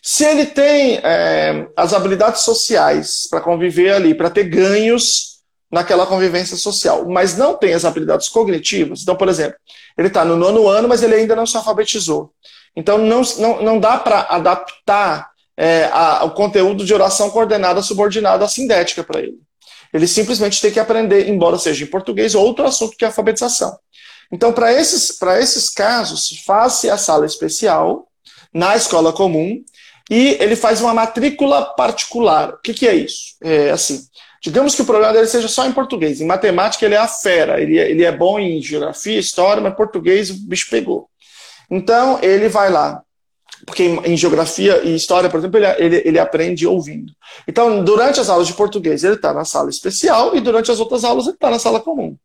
Se ele tem é, as habilidades sociais para conviver ali, para ter ganhos naquela convivência social, mas não tem as habilidades cognitivas, então, por exemplo, ele está no nono ano, mas ele ainda não se alfabetizou. Então, não, não, não dá para adaptar é, a, o conteúdo de oração coordenada subordinada à sindética para ele. Ele simplesmente tem que aprender, embora seja em português, outro assunto que é alfabetização. Então, para esses, esses casos, faz-se a sala especial na escola comum e ele faz uma matrícula particular. O que, que é isso? É assim, digamos que o problema dele seja só em português. Em matemática ele é a fera, ele é, ele é bom em geografia, história, mas português o bicho pegou. Então ele vai lá, porque em, em geografia e história, por exemplo, ele, ele, ele, aprende ouvindo. Então, durante as aulas de português, ele está na sala especial e durante as outras aulas ele está na sala comum.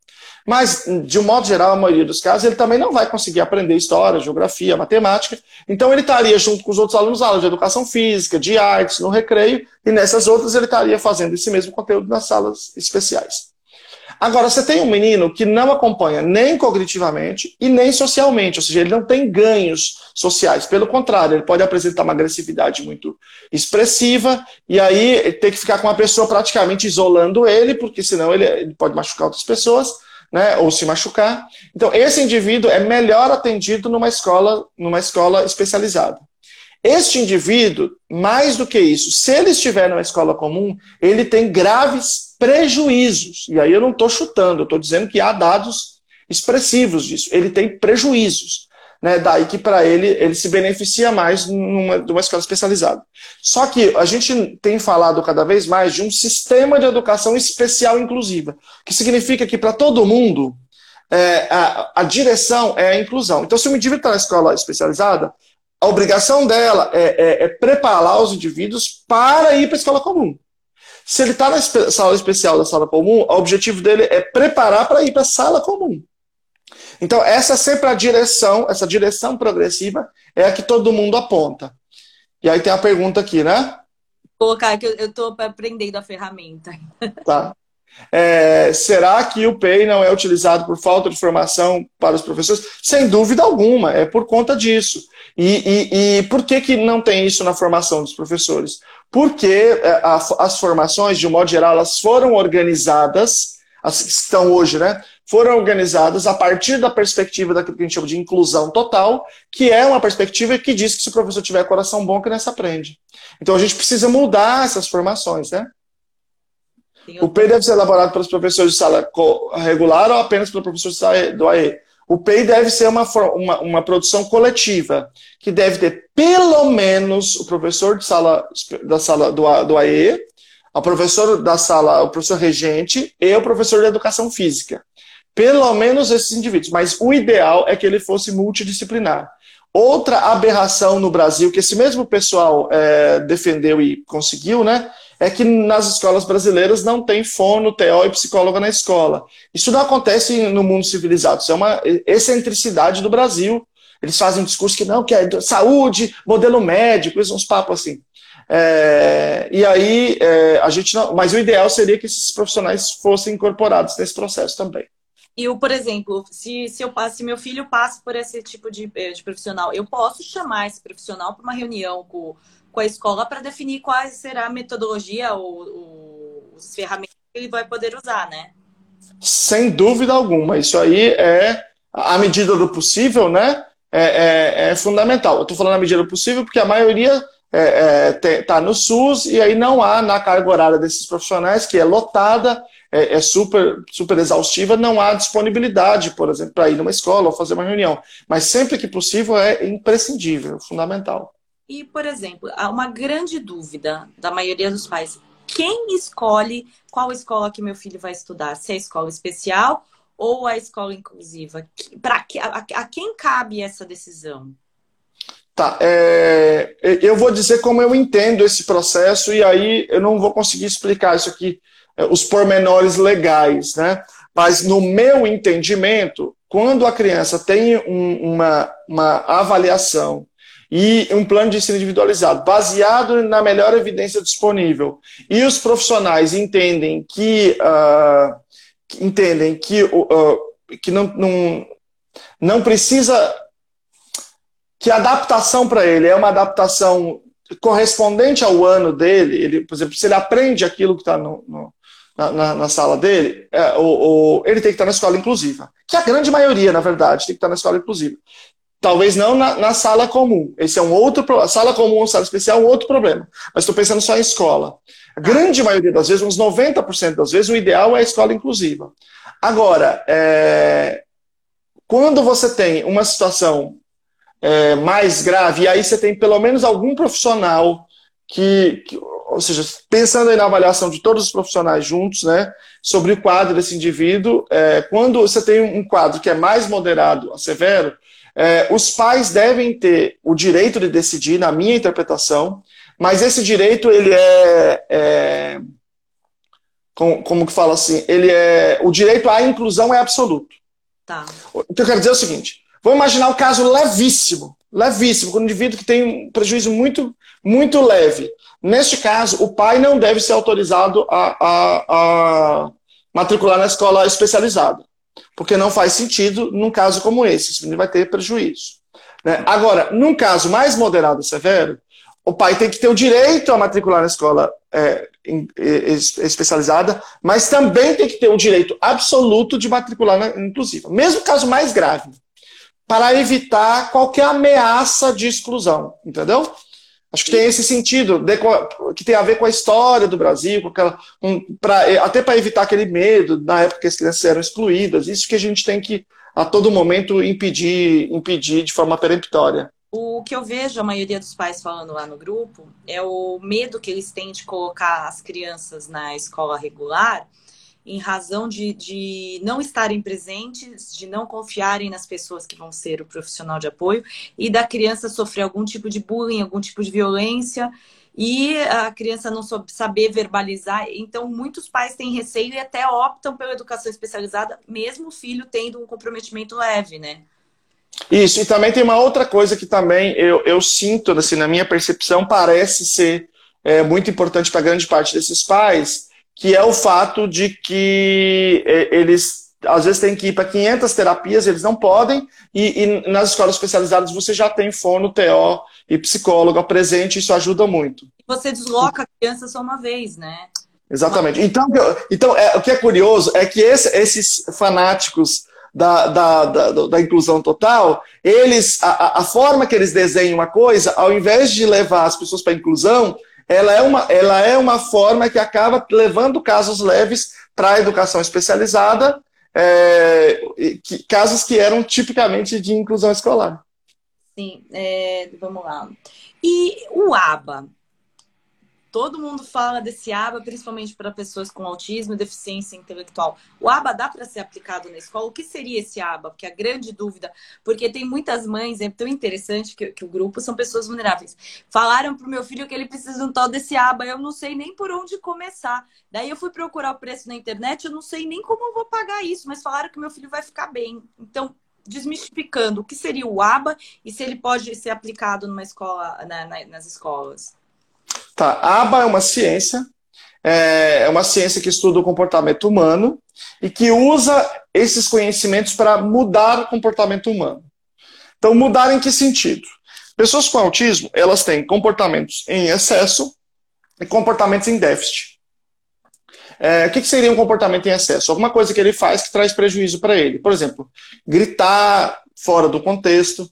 Mas, de um modo geral, a maioria dos casos, ele também não vai conseguir aprender história, geografia, matemática. Então, ele estaria junto com os outros alunos aulas de educação física, de artes, no recreio, e nessas outras ele estaria fazendo esse mesmo conteúdo nas salas especiais. Agora, você tem um menino que não acompanha nem cognitivamente e nem socialmente, ou seja, ele não tem ganhos sociais. Pelo contrário, ele pode apresentar uma agressividade muito expressiva e aí ter que ficar com uma pessoa praticamente isolando ele, porque senão ele, pode machucar outras pessoas né, ou se machucar. Então, esse indivíduo é melhor atendido numa escola, numa escola especializada. Este indivíduo, mais do que isso, se ele estiver numa escola comum, ele tem graves prejuízos. E aí eu não estou chutando, eu estou dizendo que há dados expressivos disso. Ele tem prejuízos né? Daí que para ele ele se beneficia mais numa, numa escola especializada. Só que a gente tem falado cada vez mais de um sistema de educação especial inclusiva, que significa que para todo mundo é, a, a, direção é a inclusão. Então, se o indivíduo está na escola especializada, a obrigação dela é, é, é preparar os indivíduos para ir para a escola comum. Se ele está na sala especial da sala comum, o objetivo dele é preparar para ir para a sala comum. Então, essa é sempre a direção, essa direção progressiva é a que todo mundo aponta. E aí tem a pergunta aqui, né?
Colocar que eu estou aprendendo a ferramenta. *laughs*
Tá. É, será que o PEI não é utilizado por falta de formação para os professores? Sem dúvida alguma, é por conta disso. E, e, e por que, que não tem isso na formação dos professores? Porque é, as formações, de um modo geral, elas foram organizadas, as que estão hoje, né? foram organizadas a partir da perspectiva daquilo que a gente chama de inclusão total, que é uma perspectiva que diz que se o professor tiver coração bom, a criança aprende. Então a gente precisa mudar essas formações, né? O PEI deve ser elaborado pelos professores de sala regular ou apenas pelo professor do AE? O PEI deve ser uma, uma, uma, produção coletiva, que deve ter pelo menos o professor de sala, da sala do, do AE, o professor da sala, o professor regente e o professor de educação física. Pelo menos esses indivíduos. Mas o ideal é que ele fosse multidisciplinar. Outra aberração no Brasil, que esse mesmo pessoal é, defendeu e conseguiu, né? É que nas escolas brasileiras não tem fono, TO e psicóloga na escola. Isso não acontece no mundo civilizado. Isso é uma excentricidade do Brasil. Eles fazem um discurso que não, que é saúde, modelo médico, uns papos assim. É, É, e aí, é, a gente não. Mas o ideal seria que esses profissionais fossem incorporados nesse processo também.
E, por exemplo, se, se, eu, se meu filho passa por esse tipo de, eh, de profissional, eu posso chamar esse profissional para uma reunião com, com a escola para definir qual será a metodologia ou, ou as ferramentas que ele vai poder usar, né?
Sem dúvida alguma. Isso aí é, à medida do possível, né? É, é, é fundamental. Eu estou falando à medida do possível porque a maioria está é, é, tá no SUS e aí não há na carga horária desses profissionais, que é lotada, é, é super, super exaustiva, não há disponibilidade, por exemplo, para ir numa escola ou fazer uma reunião. Mas sempre que possível é imprescindível, fundamental.
E, por exemplo, há uma grande dúvida da maioria dos pais. Quem escolhe qual escola que meu filho vai estudar? Se é a escola especial ou a escola inclusiva? Pra, a, a quem cabe essa decisão?
Tá, é, eu vou dizer como eu entendo esse processo e aí eu não vou conseguir explicar isso aqui, é, os pormenores legais, né? Mas no meu entendimento, quando a criança tem um, uma, uma avaliação e um plano de ensino individualizado, baseado na melhor evidência disponível, e os profissionais entendem que, uh, entendem que, uh, que não, não, não precisa que a adaptação para ele é uma adaptação correspondente ao ano dele, ele, por exemplo, se ele aprende aquilo que está na, na, na, sala dele, é, o, o, ele tem que estar na escola inclusiva. Que a grande maioria, na verdade, tem que estar na escola inclusiva. Talvez não na, na sala comum. Esse é um outro problema. Sala comum, sala especial, é um outro problema. Mas estou pensando só em escola. A grande maioria das vezes, uns 90% das vezes, o ideal é a escola inclusiva. Agora, é, quando você tem uma situação é, mais grave, e aí você tem pelo menos algum profissional que, que, ou seja, pensando aí na avaliação de todos os profissionais juntos, né, sobre o quadro desse indivíduo, é, quando você tem um quadro que é mais moderado a severo, é, os pais devem ter o direito de decidir, na minha interpretação, mas esse direito ele é, é como, como, que fala assim, ele é o direito à inclusão é absoluto.
Tá.
O que eu quero dizer é o seguinte: Vamos imaginar o caso levíssimo, levíssimo, com um indivíduo que tem um prejuízo muito, muito leve. Neste caso, o pai não deve ser autorizado a, a, a matricular na escola especializada, porque não faz sentido num caso como esse, esse menino vai ter prejuízo. Né? Agora, num caso mais moderado e severo, o pai tem que ter o direito a matricular na escola é, especializada, mas também tem que ter o direito absoluto de matricular na inclusiva, mesmo caso mais grave para evitar qualquer ameaça de exclusão, entendeu? Acho que tem esse sentido, que tem a ver com a história do Brasil, com aquela, um, pra, até para evitar aquele medo na época que as crianças eram excluídas. Isso que a gente tem que, a todo momento, impedir, impedir de forma peremptória.
O que eu vejo a maioria dos pais falando lá no grupo é o medo que eles têm de colocar as crianças na escola regular em razão de, de não estarem presentes, de não confiarem nas pessoas que vão ser o profissional de apoio e da criança sofrer algum tipo de bullying, algum tipo de violência e a criança não saber verbalizar. Então, muitos pais têm receio e até optam pela educação especializada, mesmo o filho tendo um comprometimento leve, né?
Isso, e também tem uma outra coisa que também eu, eu sinto, assim, na minha percepção, parece ser é, muito importante para grande parte desses pais, que é o fato de que é, eles às vezes têm que ir para 500 terapias, eles não podem, e, e, nas escolas especializadas você já tem fono, TO e psicólogo presente, isso ajuda muito.
Você desloca a criança só uma vez, né?
Exatamente. Então, então é, o que é curioso é que esse, esses fanáticos da, da, da, da, inclusão total, eles a, a forma que eles desenham uma coisa, ao invés de levar as pessoas para a inclusão, ela é uma, ela é uma forma que acaba levando casos leves para a educação especializada, é, que, casos que eram tipicamente de inclusão escolar.
Sim, é, vamos lá. E o ABA? Todo mundo fala desse ABA, principalmente para pessoas com autismo e deficiência intelectual. O ABA dá para ser aplicado na escola? O que seria esse ABA? Porque a grande dúvida, porque tem muitas mães, é tão interessante que, que o grupo são pessoas vulneráveis. Falaram para o meu filho que ele precisa de um tal desse ABA, eu não sei nem por onde começar. Daí eu fui procurar o preço na internet, eu não sei nem como eu vou pagar isso, mas falaram que meu filho vai ficar bem. Então, desmistificando, o que seria o ABA e se ele pode ser aplicado numa escola, na, na, nas escolas?
Tá, a aba é uma ciência, é, é uma ciência que estuda o comportamento humano e que usa esses conhecimentos para mudar o comportamento humano. Então, mudar em que sentido? Pessoas com autismo, elas têm comportamentos em excesso e comportamentos em déficit. É, o que, que, seria um comportamento em excesso? Alguma coisa que ele faz que traz prejuízo para ele. Por exemplo, gritar fora do contexto,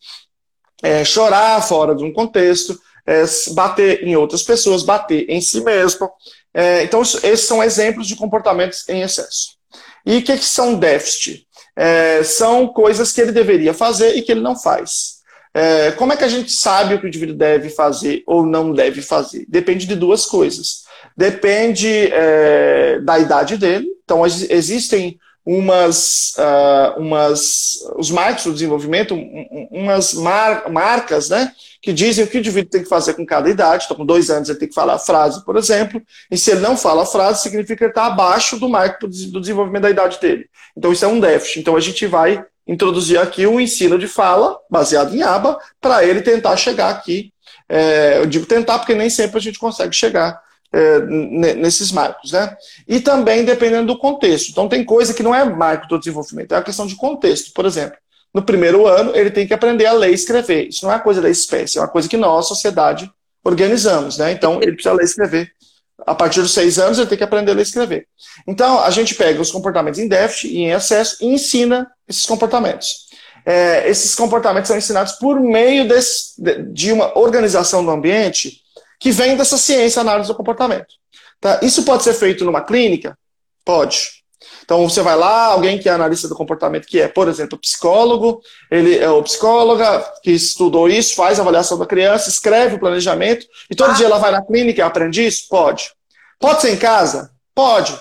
é, chorar fora de um contexto, é, bater em outras pessoas, bater em si mesmo. É, então, esses são exemplos de comportamentos em excesso. E o que, que são déficit? É, são coisas que ele deveria fazer e que ele não faz. É, como é que a gente sabe o que o indivíduo deve fazer ou não deve fazer? Depende de duas coisas. Depende é, da idade dele. Então, existem umas, uh, umas os marcos do desenvolvimento, umas mar, marcas, né, que dizem o que o indivíduo tem que fazer com cada idade. Então, com dois anos ele tem que falar a frase, por exemplo, e se ele não fala a frase, significa que ele está abaixo do marco do desenvolvimento da idade dele. Então, isso é um déficit. Então, a gente vai introduzir aqui o ensino de fala, baseado em aba, para ele tentar chegar aqui. É, eu digo tentar porque nem sempre a gente consegue chegar é, nesses marcos, né? E também dependendo do contexto. Então tem coisa que não é marco do desenvolvimento, é a questão de contexto. Por exemplo, no primeiro ano ele tem que aprender a ler e escrever. Isso não é coisa da espécie, é uma coisa que nós, sociedade, organizamos, né? Então ele precisa ler e escrever. A partir dos seis anos ele tem que aprender a ler e escrever. Então a gente pega os comportamentos em déficit e em excesso e ensina esses comportamentos. É, esses comportamentos são ensinados por meio desse, de uma organização do ambiente que vem dessa ciência análise do comportamento. Tá? Isso pode ser feito numa clínica? Pode. Então você vai lá, alguém que é analista do comportamento, que é, por exemplo, psicólogo, ele é o psicóloga que estudou isso, faz a avaliação da criança, escreve o planejamento, e todo ah. dia ela vai na clínica e aprende isso? Pode. Pode ser em casa? Pode.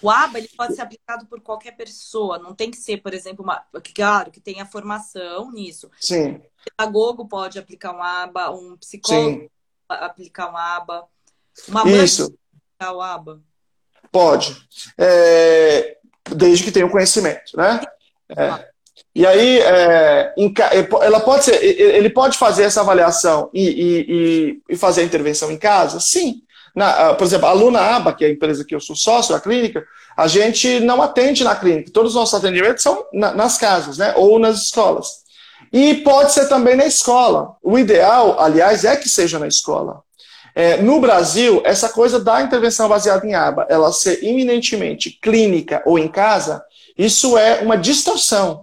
O ABA ele pode ser aplicado por qualquer pessoa, não tem que ser, por exemplo, uma, claro que tenha formação nisso.
Sim.
O pedagogo pode aplicar um ABA, um psicólogo Sim aplicar uma aba? Uma
Isso.
aplicar o aba?
Pode. É, desde que tenha o conhecimento, né? É. E aí, é, ela pode ser, ele pode fazer essa avaliação e, e, e fazer a intervenção em casa? Sim. Na, por exemplo, a Luna Aba, que é a empresa que eu sou sócio, a clínica, a gente não atende na clínica. Todos os nossos atendimentos são na, nas casas, né? Ou nas escolas. E pode ser também na escola. O ideal, aliás, é que seja na escola. É, no Brasil, essa coisa da intervenção baseada em aba, ela ser iminentemente clínica ou em casa, isso é uma distorção.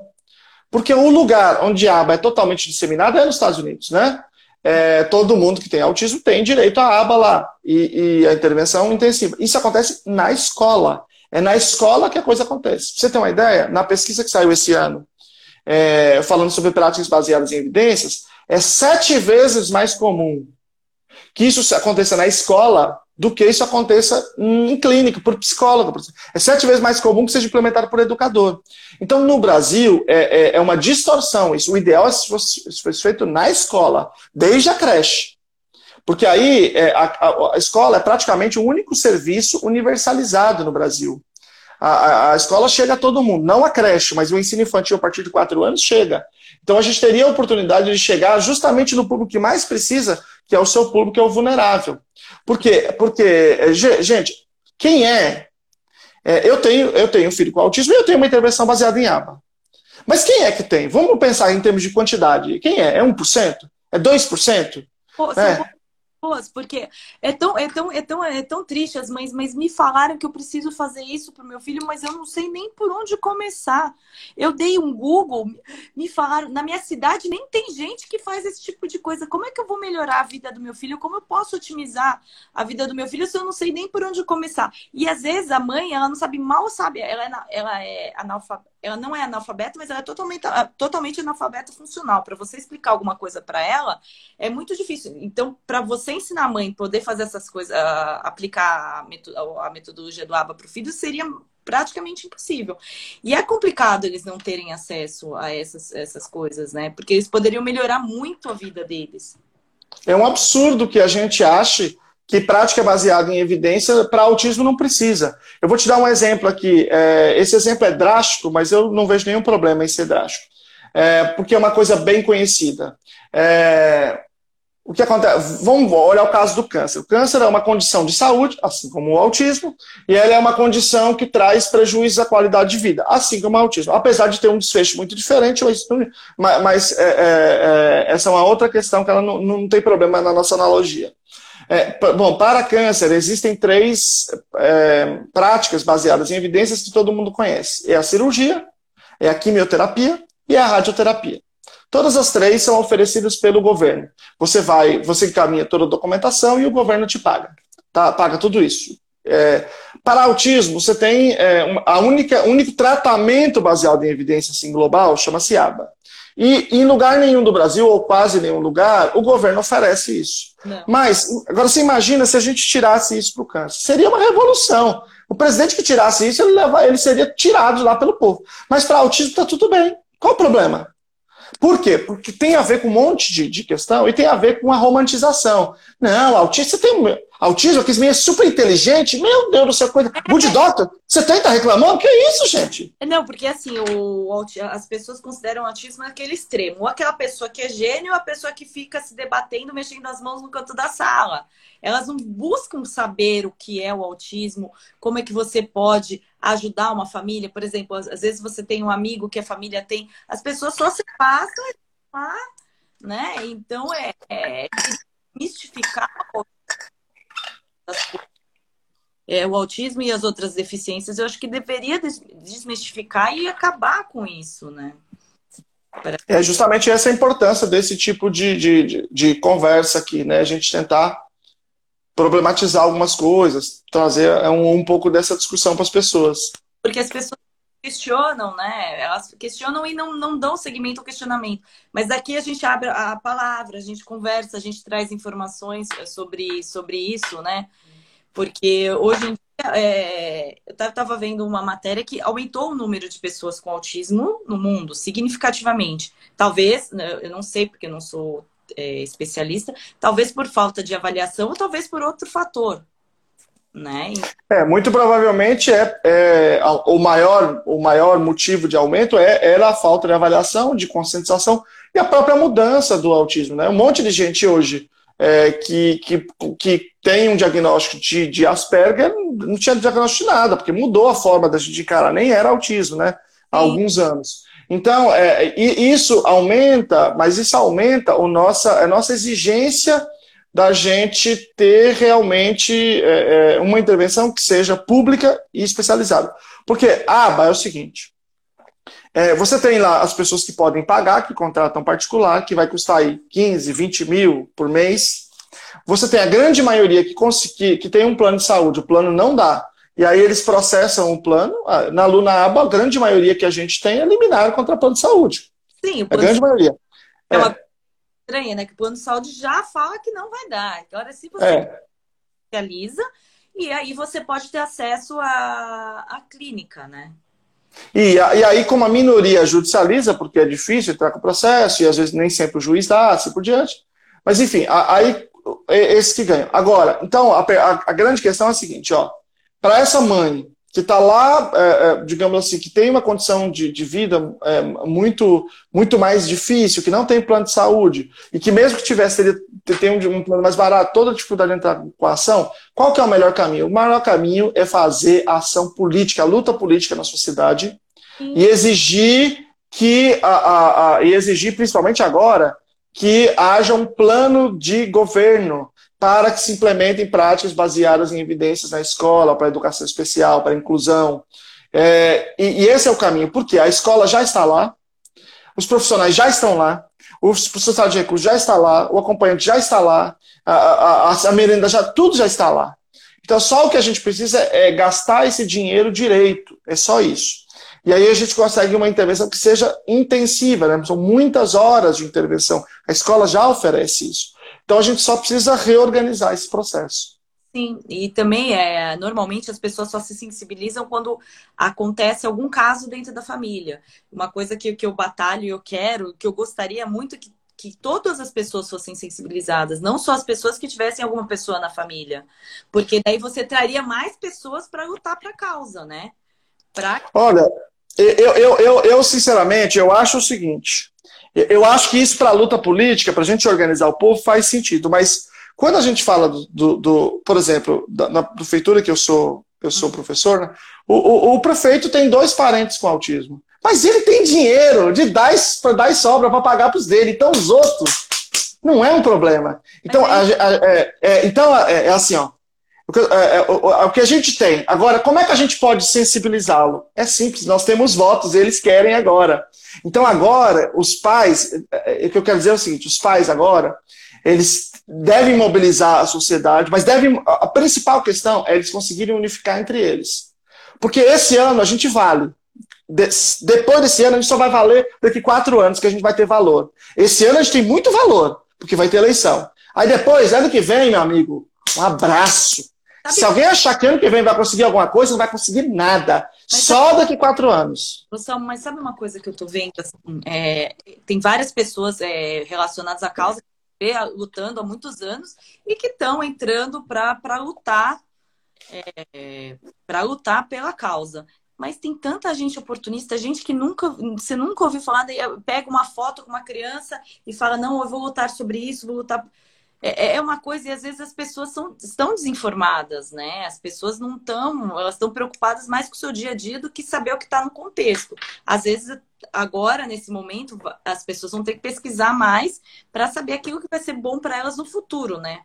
Porque o lugar onde a aba é totalmente disseminada é nos Estados Unidos, né? É, todo mundo que tem autismo tem direito à aba lá e, e a intervenção intensiva. Isso acontece na escola. É na escola que a coisa acontece. Pra você ter uma ideia, na pesquisa que saiu esse ano é, falando sobre práticas baseadas em evidências, é sete vezes mais comum que isso aconteça na escola do que isso aconteça em clínica, por psicólogo. É sete vezes mais comum que seja implementado por educador. Então, no Brasil, é, é, é uma distorção. Isso, o ideal é se fosse, se fosse feito na escola, desde a creche. Porque aí é, a, a, a escola é praticamente o único serviço universalizado no Brasil a, a, escola chega a todo mundo, não a creche, mas o ensino infantil a partir de quatro anos chega. Então a gente teria a oportunidade de chegar justamente no público que mais precisa, que é o seu público, que é o vulnerável. Por quê? Porque, gente, quem é? é eu, tenho, eu tenho um filho com autismo e eu tenho uma intervenção baseada em aba. Mas quem é que tem? Vamos pensar em termos de quantidade. Quem é? É 1%? É 2%? Pô, é
pessoas, porque é tão, é tão, é tão, é tão triste as mães, mas me falaram que eu preciso fazer isso pro meu filho, mas eu não sei nem por onde começar. Eu dei um Google, me falaram, na minha cidade nem tem gente que faz esse tipo de coisa. Como é que eu vou melhorar a vida do meu filho? Como eu posso otimizar a vida do meu filho se eu não sei nem por onde começar? E às vezes a mãe, ela não sabe, mal sabe, ela é, ela é analfabeta ela não é analfabeta, mas ela é totalmente, totalmente analfabeta funcional. Para você explicar alguma coisa para ela, é muito difícil. Então, para você ensinar a mãe poder fazer essas coisas, aplicar a, metodologia do ABA para o filho, seria praticamente impossível. E é complicado eles não terem acesso a essas, essas coisas, né? Porque eles poderiam melhorar muito a vida deles.
É um absurdo que a gente ache que prática baseada em evidência para autismo não precisa. Eu vou te dar um exemplo aqui. É, esse exemplo é drástico, mas eu não vejo nenhum problema em ser drástico. É, porque é uma coisa bem conhecida. É, o que acontece? Vamos olhar o caso do câncer. O câncer é uma condição de saúde, assim como o autismo, e ele é uma condição que traz prejuízos à qualidade de vida, assim como o autismo. Apesar de ter um desfecho muito diferente, mas, mas é, é, é, essa é uma outra questão que ela não, não tem problema na nossa analogia. É, bom, para câncer, existem três é, práticas baseadas em evidências que todo mundo conhece: é a cirurgia, é a quimioterapia e é a radioterapia. Todas as três são oferecidas pelo governo. Você vai, você encaminha toda a documentação e o governo te paga. Tá? Paga tudo isso. É, para autismo, você tem é, a única único tratamento baseado em evidência assim, global, chama-se ABA. E em lugar nenhum do Brasil, ou quase nenhum lugar, o governo oferece isso. Não. Mas, agora você imagina se a gente tirasse isso para o câncer. Seria uma revolução. O presidente que tirasse isso, ele, leva, ele seria tirado lá pelo povo. Mas para autismo está tudo bem. Qual o problema? Por quê? Porque tem a ver com um monte de, de questão e tem a ver com a romantização. Não, autista tem. Autismo, que é super inteligente. Meu Deus do céu, coisa. Doctor, você tá reclamando? Que é isso, gente?
Não, porque assim, o, as pessoas consideram autismo aquele extremo. Ou aquela pessoa que é gênio, ou a pessoa que fica se debatendo, mexendo as mãos no canto da sala. Elas não buscam saber o que é o autismo, como é que você pode ajudar uma família. Por exemplo, às vezes você tem um amigo que a família tem, as pessoas só se passam né? Então é, é mistificar é, o autismo e as outras deficiências, eu acho que deveria desmistificar e acabar com isso, né?
É justamente essa a importância desse tipo de, de, de, de conversa aqui, né? A gente tentar problematizar algumas coisas, trazer um, um pouco dessa discussão para as pessoas.
Porque as pessoas questionam, né? Elas questionam e não, não dão seguimento ao questionamento. Mas aqui a gente abre a palavra, a gente conversa, a gente traz informações sobre, sobre isso, né? Porque hoje em dia, é, eu estava vendo uma matéria que aumentou o número de pessoas com autismo no mundo significativamente. Talvez, né, eu não sei porque eu não sou é, especialista, talvez por falta de avaliação ou talvez por outro fator. Né?
É, muito provavelmente é, é, o, maior, o maior motivo de aumento é, era a falta de avaliação, de conscientização e a própria mudança do autismo. Né? Um monte de gente hoje é, que, que, que tem um diagnóstico de, de Asperger não tinha diagnóstico de nada, porque mudou a forma da gente encarar, nem era autismo, né? Há Sim. alguns anos. Então, é, isso aumenta, mas isso aumenta o nossa, a nossa exigência da gente ter realmente é, é, uma intervenção que seja pública e especializada. Porque a aba é o seguinte: é, você tem lá as pessoas que podem pagar, que contratam particular, que vai custar aí 15, 20 mil por mês. Você tem a grande maioria que, que, que tem um plano de saúde, o plano não dá. E aí eles processam o plano. Na Luna Aba, a grande maioria que a gente tem é liminar contra plano de saúde.
Sim,
o plano a grande de... maioria.
É, é uma estranha, né? Que o plano de saúde já fala que não vai dar. Agora, se você é. realiza, e aí você pode ter acesso à, à clínica, né?
E, e aí, como a minoria judicializa, porque é difícil entrar com o processo, e às vezes nem sempre o juiz dá, assim por diante. Mas, enfim, aí esse que ganha. Agora, então, a, a, a grande questão é a seguinte, ó para essa mãe que está lá, é, é, digamos assim, que tem uma condição de, de vida é, muito, muito mais difícil, que não tem plano de saúde, e que mesmo que tivesse, teria, ter um, um plano mais barato, toda a dificuldade de entrar com a ação, qual que é o melhor caminho? O melhor caminho é fazer a ação política, a luta política na sociedade, Sim. e exigir que, a, a, a, e exigir principalmente agora, que haja um plano de governo para que se implementem práticas baseadas em evidências na escola, para a educação especial, para a inclusão. É, e, e, esse é o caminho, porque a escola já está lá, os profissionais já estão lá, o sociedade de recursos já está lá, o acompanhante já está lá, a, a, a, merenda já, tudo já está lá. Então, só o que a gente precisa é gastar esse dinheiro direito, é só isso. E aí a gente consegue uma intervenção que seja intensiva, né? são muitas horas de intervenção. A escola já oferece isso. Então a gente só precisa reorganizar esse processo.
Sim, e também é normalmente as pessoas só se sensibilizam quando acontece algum caso dentro da família. Uma coisa que, que eu batalho e eu quero, que eu gostaria muito que, que todas as pessoas fossem sensibilizadas, não só as pessoas que tivessem alguma pessoa na família. Porque daí você traria mais pessoas para lutar para a causa, né?
Pra... Olha, eu, eu, eu, eu, sinceramente, eu acho o seguinte. Eu acho que isso para a luta política, para a gente organizar o povo, faz sentido. Mas quando a gente fala do, do, do por exemplo, da, na prefeitura que eu sou, eu sou professor, né? o, o, o, prefeito tem dois parentes com autismo. Mas ele tem dinheiro de dar, dar sobra para pagar para os dele. Então os outros não é um problema. Então, a, a, é, é, então é, é assim, ó. É, é, o, o, que a gente tem. Agora, como é que a gente pode sensibilizá-lo? É simples, nós temos votos, eles querem agora. Então, agora, os pais, é, o que eu quero dizer é o seguinte: os pais agora, eles devem mobilizar a sociedade, mas devem. A principal questão é eles conseguirem unificar entre eles. Porque esse ano a gente vale. De, depois desse ano, a gente só vai valer daqui quatro anos que a gente vai ter valor. Esse ano a gente tem muito valor, porque vai ter eleição. Aí depois, ano que vem, meu amigo, um abraço. Sabe Se alguém achar que ano que vem vai conseguir alguma coisa, não vai conseguir nada. Mas Só sabe... daqui quatro anos.
mas sabe uma coisa que eu tô vendo? Assim, é, tem várias pessoas é, relacionadas à causa lutando há muitos anos e que estão entrando para lutar é, para lutar pela causa. Mas tem tanta gente oportunista, gente que nunca, você nunca ouviu falar, pega uma foto com uma criança e fala, não, eu vou lutar sobre isso, vou lutar é, é, é uma coisa, e às vezes as pessoas são, estão desinformadas, né? As pessoas não estão, elas estão preocupadas mais com o seu dia a dia do que saber o que está no contexto. Às vezes, agora, nesse momento, as pessoas vão ter que pesquisar mais para saber aquilo que vai ser bom para elas no futuro, né?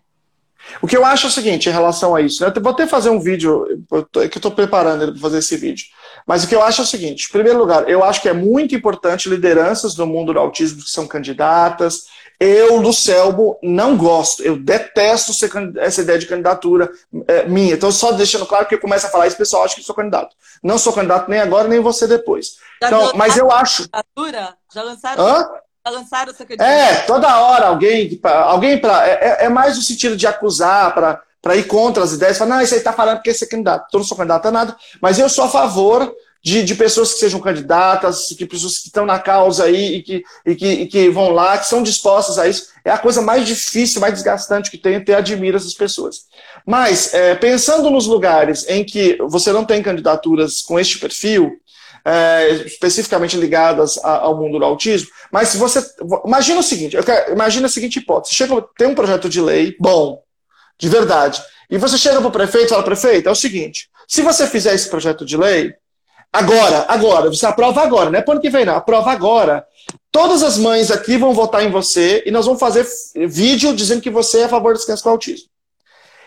O que eu acho é o seguinte, em relação a isso, né? eu vou até fazer um vídeo, é que eu estou preparando para fazer esse vídeo, mas o que eu acho é o seguinte, em primeiro lugar, eu acho que é muito importante lideranças do mundo do autismo que são candidatas, eu, Lucelmo, não gosto. Eu detesto ser, essa ideia de candidatura é, minha. Então, só deixando claro que eu começo a falar isso, pessoal acha que sou candidato. Não sou candidato nem agora, nem você depois. Já então, mas eu acho.
Candidatura? Já lançaram? Hã? Já lançaram essa
candidatura? É, toda hora alguém. Alguém pra, é, é, é mais no sentido de acusar, para para ir contra as ideias, falar, não, isso aí tá falando porque você é candidato. Eu não sou candidato a nada, mas eu sou a favor de, de pessoas que sejam candidatas, que pessoas que estão na causa aí e que, e, que, e que vão lá, que são dispostas a isso. É a coisa mais difícil, mais desgastante que tem, ter admira essas pessoas. Mas, é, pensando nos lugares em que você não tem candidaturas com este perfil, é, especificamente ligadas a, ao mundo do autismo, mas se você. Imagina o seguinte: imagina a seguinte hipótese: chega, tem um projeto de lei bom, de verdade, e você chega para o prefeito e fala, prefeito, é o seguinte: se você fizer esse projeto de lei, Agora, agora, você aprova agora, não é para ano que vem, não. Aprova agora. Todas as mães aqui vão votar em você e nós vamos fazer vídeo dizendo que você é a favor das crianças com autismo.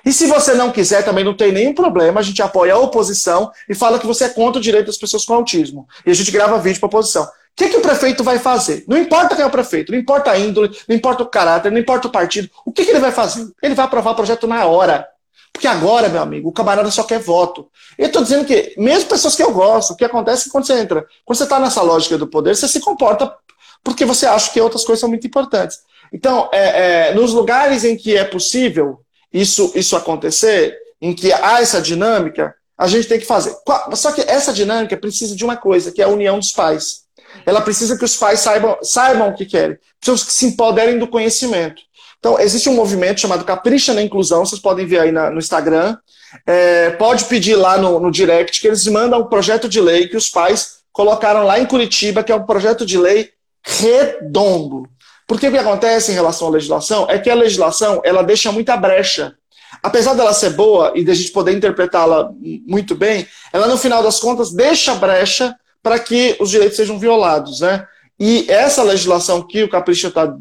E se você não quiser, também não tem nenhum problema, a gente apoia a oposição e fala que você é contra o direito das pessoas com autismo. E a gente grava vídeo para a oposição. O que, que o prefeito vai fazer? Não importa quem é o prefeito, não importa a índole, não importa o caráter, não importa o partido. O que, que ele vai fazer? Ele vai aprovar o projeto na hora. Porque agora, meu amigo, o camarada só quer voto. Eu estou dizendo que, mesmo pessoas que eu gosto, o que acontece é quando você entra, quando você está nessa lógica do poder, você se comporta porque você acha que outras coisas são muito importantes. Então, é, é, nos lugares em que é possível isso, isso acontecer, em que há essa dinâmica, a gente tem que fazer. Só que essa dinâmica precisa de uma coisa, que é a união dos pais. Ela precisa que os pais saibam, saibam o que querem. Precisam que se empoderem do conhecimento. Então, existe um movimento chamado Capricha na Inclusão, vocês podem ver aí na, no Instagram. É, pode pedir lá no, no direct que eles mandam um projeto de lei que os pais colocaram lá em Curitiba, que é um projeto de lei redondo. Porque o que acontece em relação à legislação é que a legislação ela deixa muita brecha. Apesar dela ser boa e da gente poder interpretá-la muito bem, ela no final das contas deixa brecha para que os direitos sejam violados, né? E essa legislação que o Capricho tá,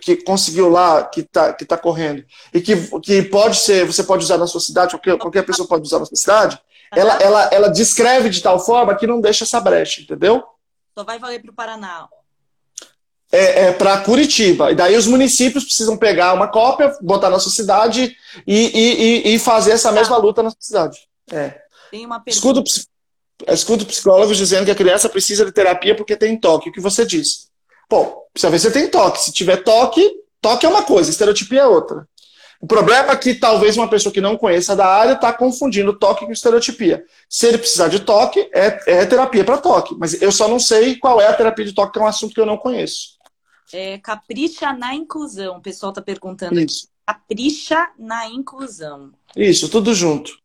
que conseguiu lá, que está que tá correndo, e que, que pode ser, você pode usar na sua cidade, qualquer, qualquer pessoa pode usar na sua cidade, ela, ela, ela descreve de tal forma que não deixa essa brecha, entendeu?
Só vai valer para o Paraná.
É, é para Curitiba. E daí os municípios precisam pegar uma cópia, botar na sua cidade e, e, e fazer essa mesma luta na sua cidade. É.
Tem uma pergunta.
Escuto psicólogos dizendo que a criança precisa de terapia porque tem toque. O que você diz? Pô, precisa ver se tem toque. Se tiver toque, toque é uma coisa, estereotipia é outra. O problema é que talvez uma pessoa que não conheça da área está confundindo toque com estereotipia. Se ele precisar de toque, é, é terapia para toque. Mas eu só não sei qual é a terapia de toque, que é um assunto que eu não conheço.
É, capricha na inclusão. O pessoal está perguntando
Isso.
Capricha na inclusão.
Isso, tudo junto.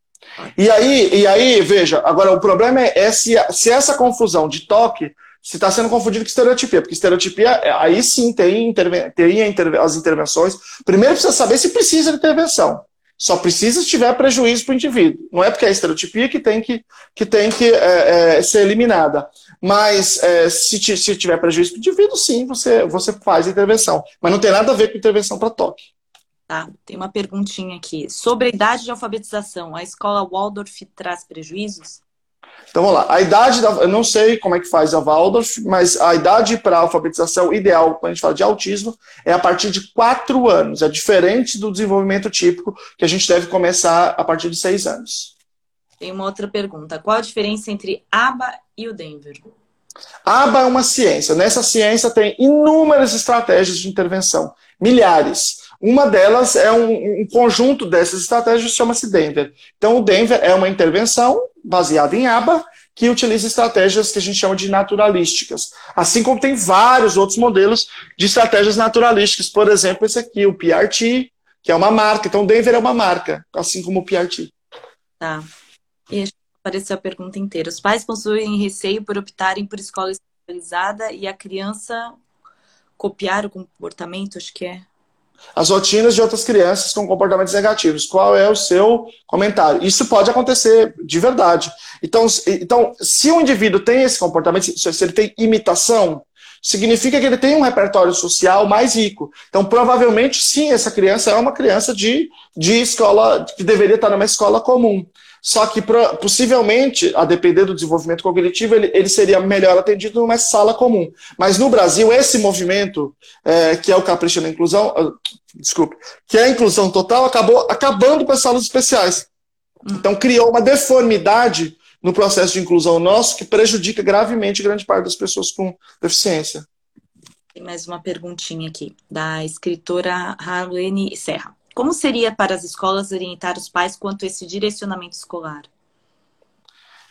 E aí, e aí, veja, agora o problema é, é se, se essa confusão de toque se está sendo confundido com estereotipia, porque estereotipia, é, aí sim tem, interven tem interve as intervenções. Primeiro precisa saber se precisa de intervenção. Só precisa se tiver prejuízo para o indivíduo. Não é porque é estereotipia que tem que, que, tem que é, é, ser eliminada. Mas é, se, se tiver prejuízo para o indivíduo, sim, você, você faz a intervenção. Mas não tem nada a ver com intervenção para toque.
Tá, tem uma perguntinha aqui. Sobre a idade de alfabetização, a escola Waldorf traz prejuízos?
Então vamos lá. A idade, da, eu não sei como é que faz a Waldorf, mas a idade para alfabetização ideal, quando a gente fala de autismo, é a partir de 4 anos. É diferente do desenvolvimento típico, que a gente deve começar a partir de 6 anos.
Tem uma outra pergunta. Qual a diferença entre ABA e o Denver?
ABA é uma ciência. Nessa ciência tem inúmeras estratégias de intervenção, milhares. Uma delas é um, um conjunto dessas estratégias chama-se Denver. Então, o Denver é uma intervenção baseada em aba que utiliza estratégias que a gente chama de naturalísticas. Assim como tem vários outros modelos de estratégias naturalísticas. Por exemplo, esse aqui, o PRT, que é uma marca. Então, Denver é uma marca, assim como o PRT.
Tá. E apareceu a pergunta inteira. Os pais possuem receio por optarem por escola especializada e a criança copiar o comportamento, acho que é
as rotinas de outras crianças com comportamentos negativos. Qual é o seu comentário? Isso pode acontecer de verdade. Então, então se um indivíduo tem esse comportamento, se ele tem imitação, significa que ele tem um repertório social mais rico. Então, provavelmente, sim, essa criança é uma criança de, de escola, que deveria estar numa escola comum. Só que possivelmente, a depender do desenvolvimento cognitivo, ele, ele seria melhor atendido numa sala comum. Mas no Brasil, esse movimento, é, que é o capricho da inclusão, uh, desculpe, que é a inclusão total, acabou acabando com as salas especiais. Hum. Então criou uma deformidade no processo de inclusão nosso que prejudica gravemente grande parte das pessoas com deficiência.
Tem mais uma perguntinha aqui, da escritora Harlene Serra. Como seria para as escolas orientar os pais quanto a esse direcionamento escolar?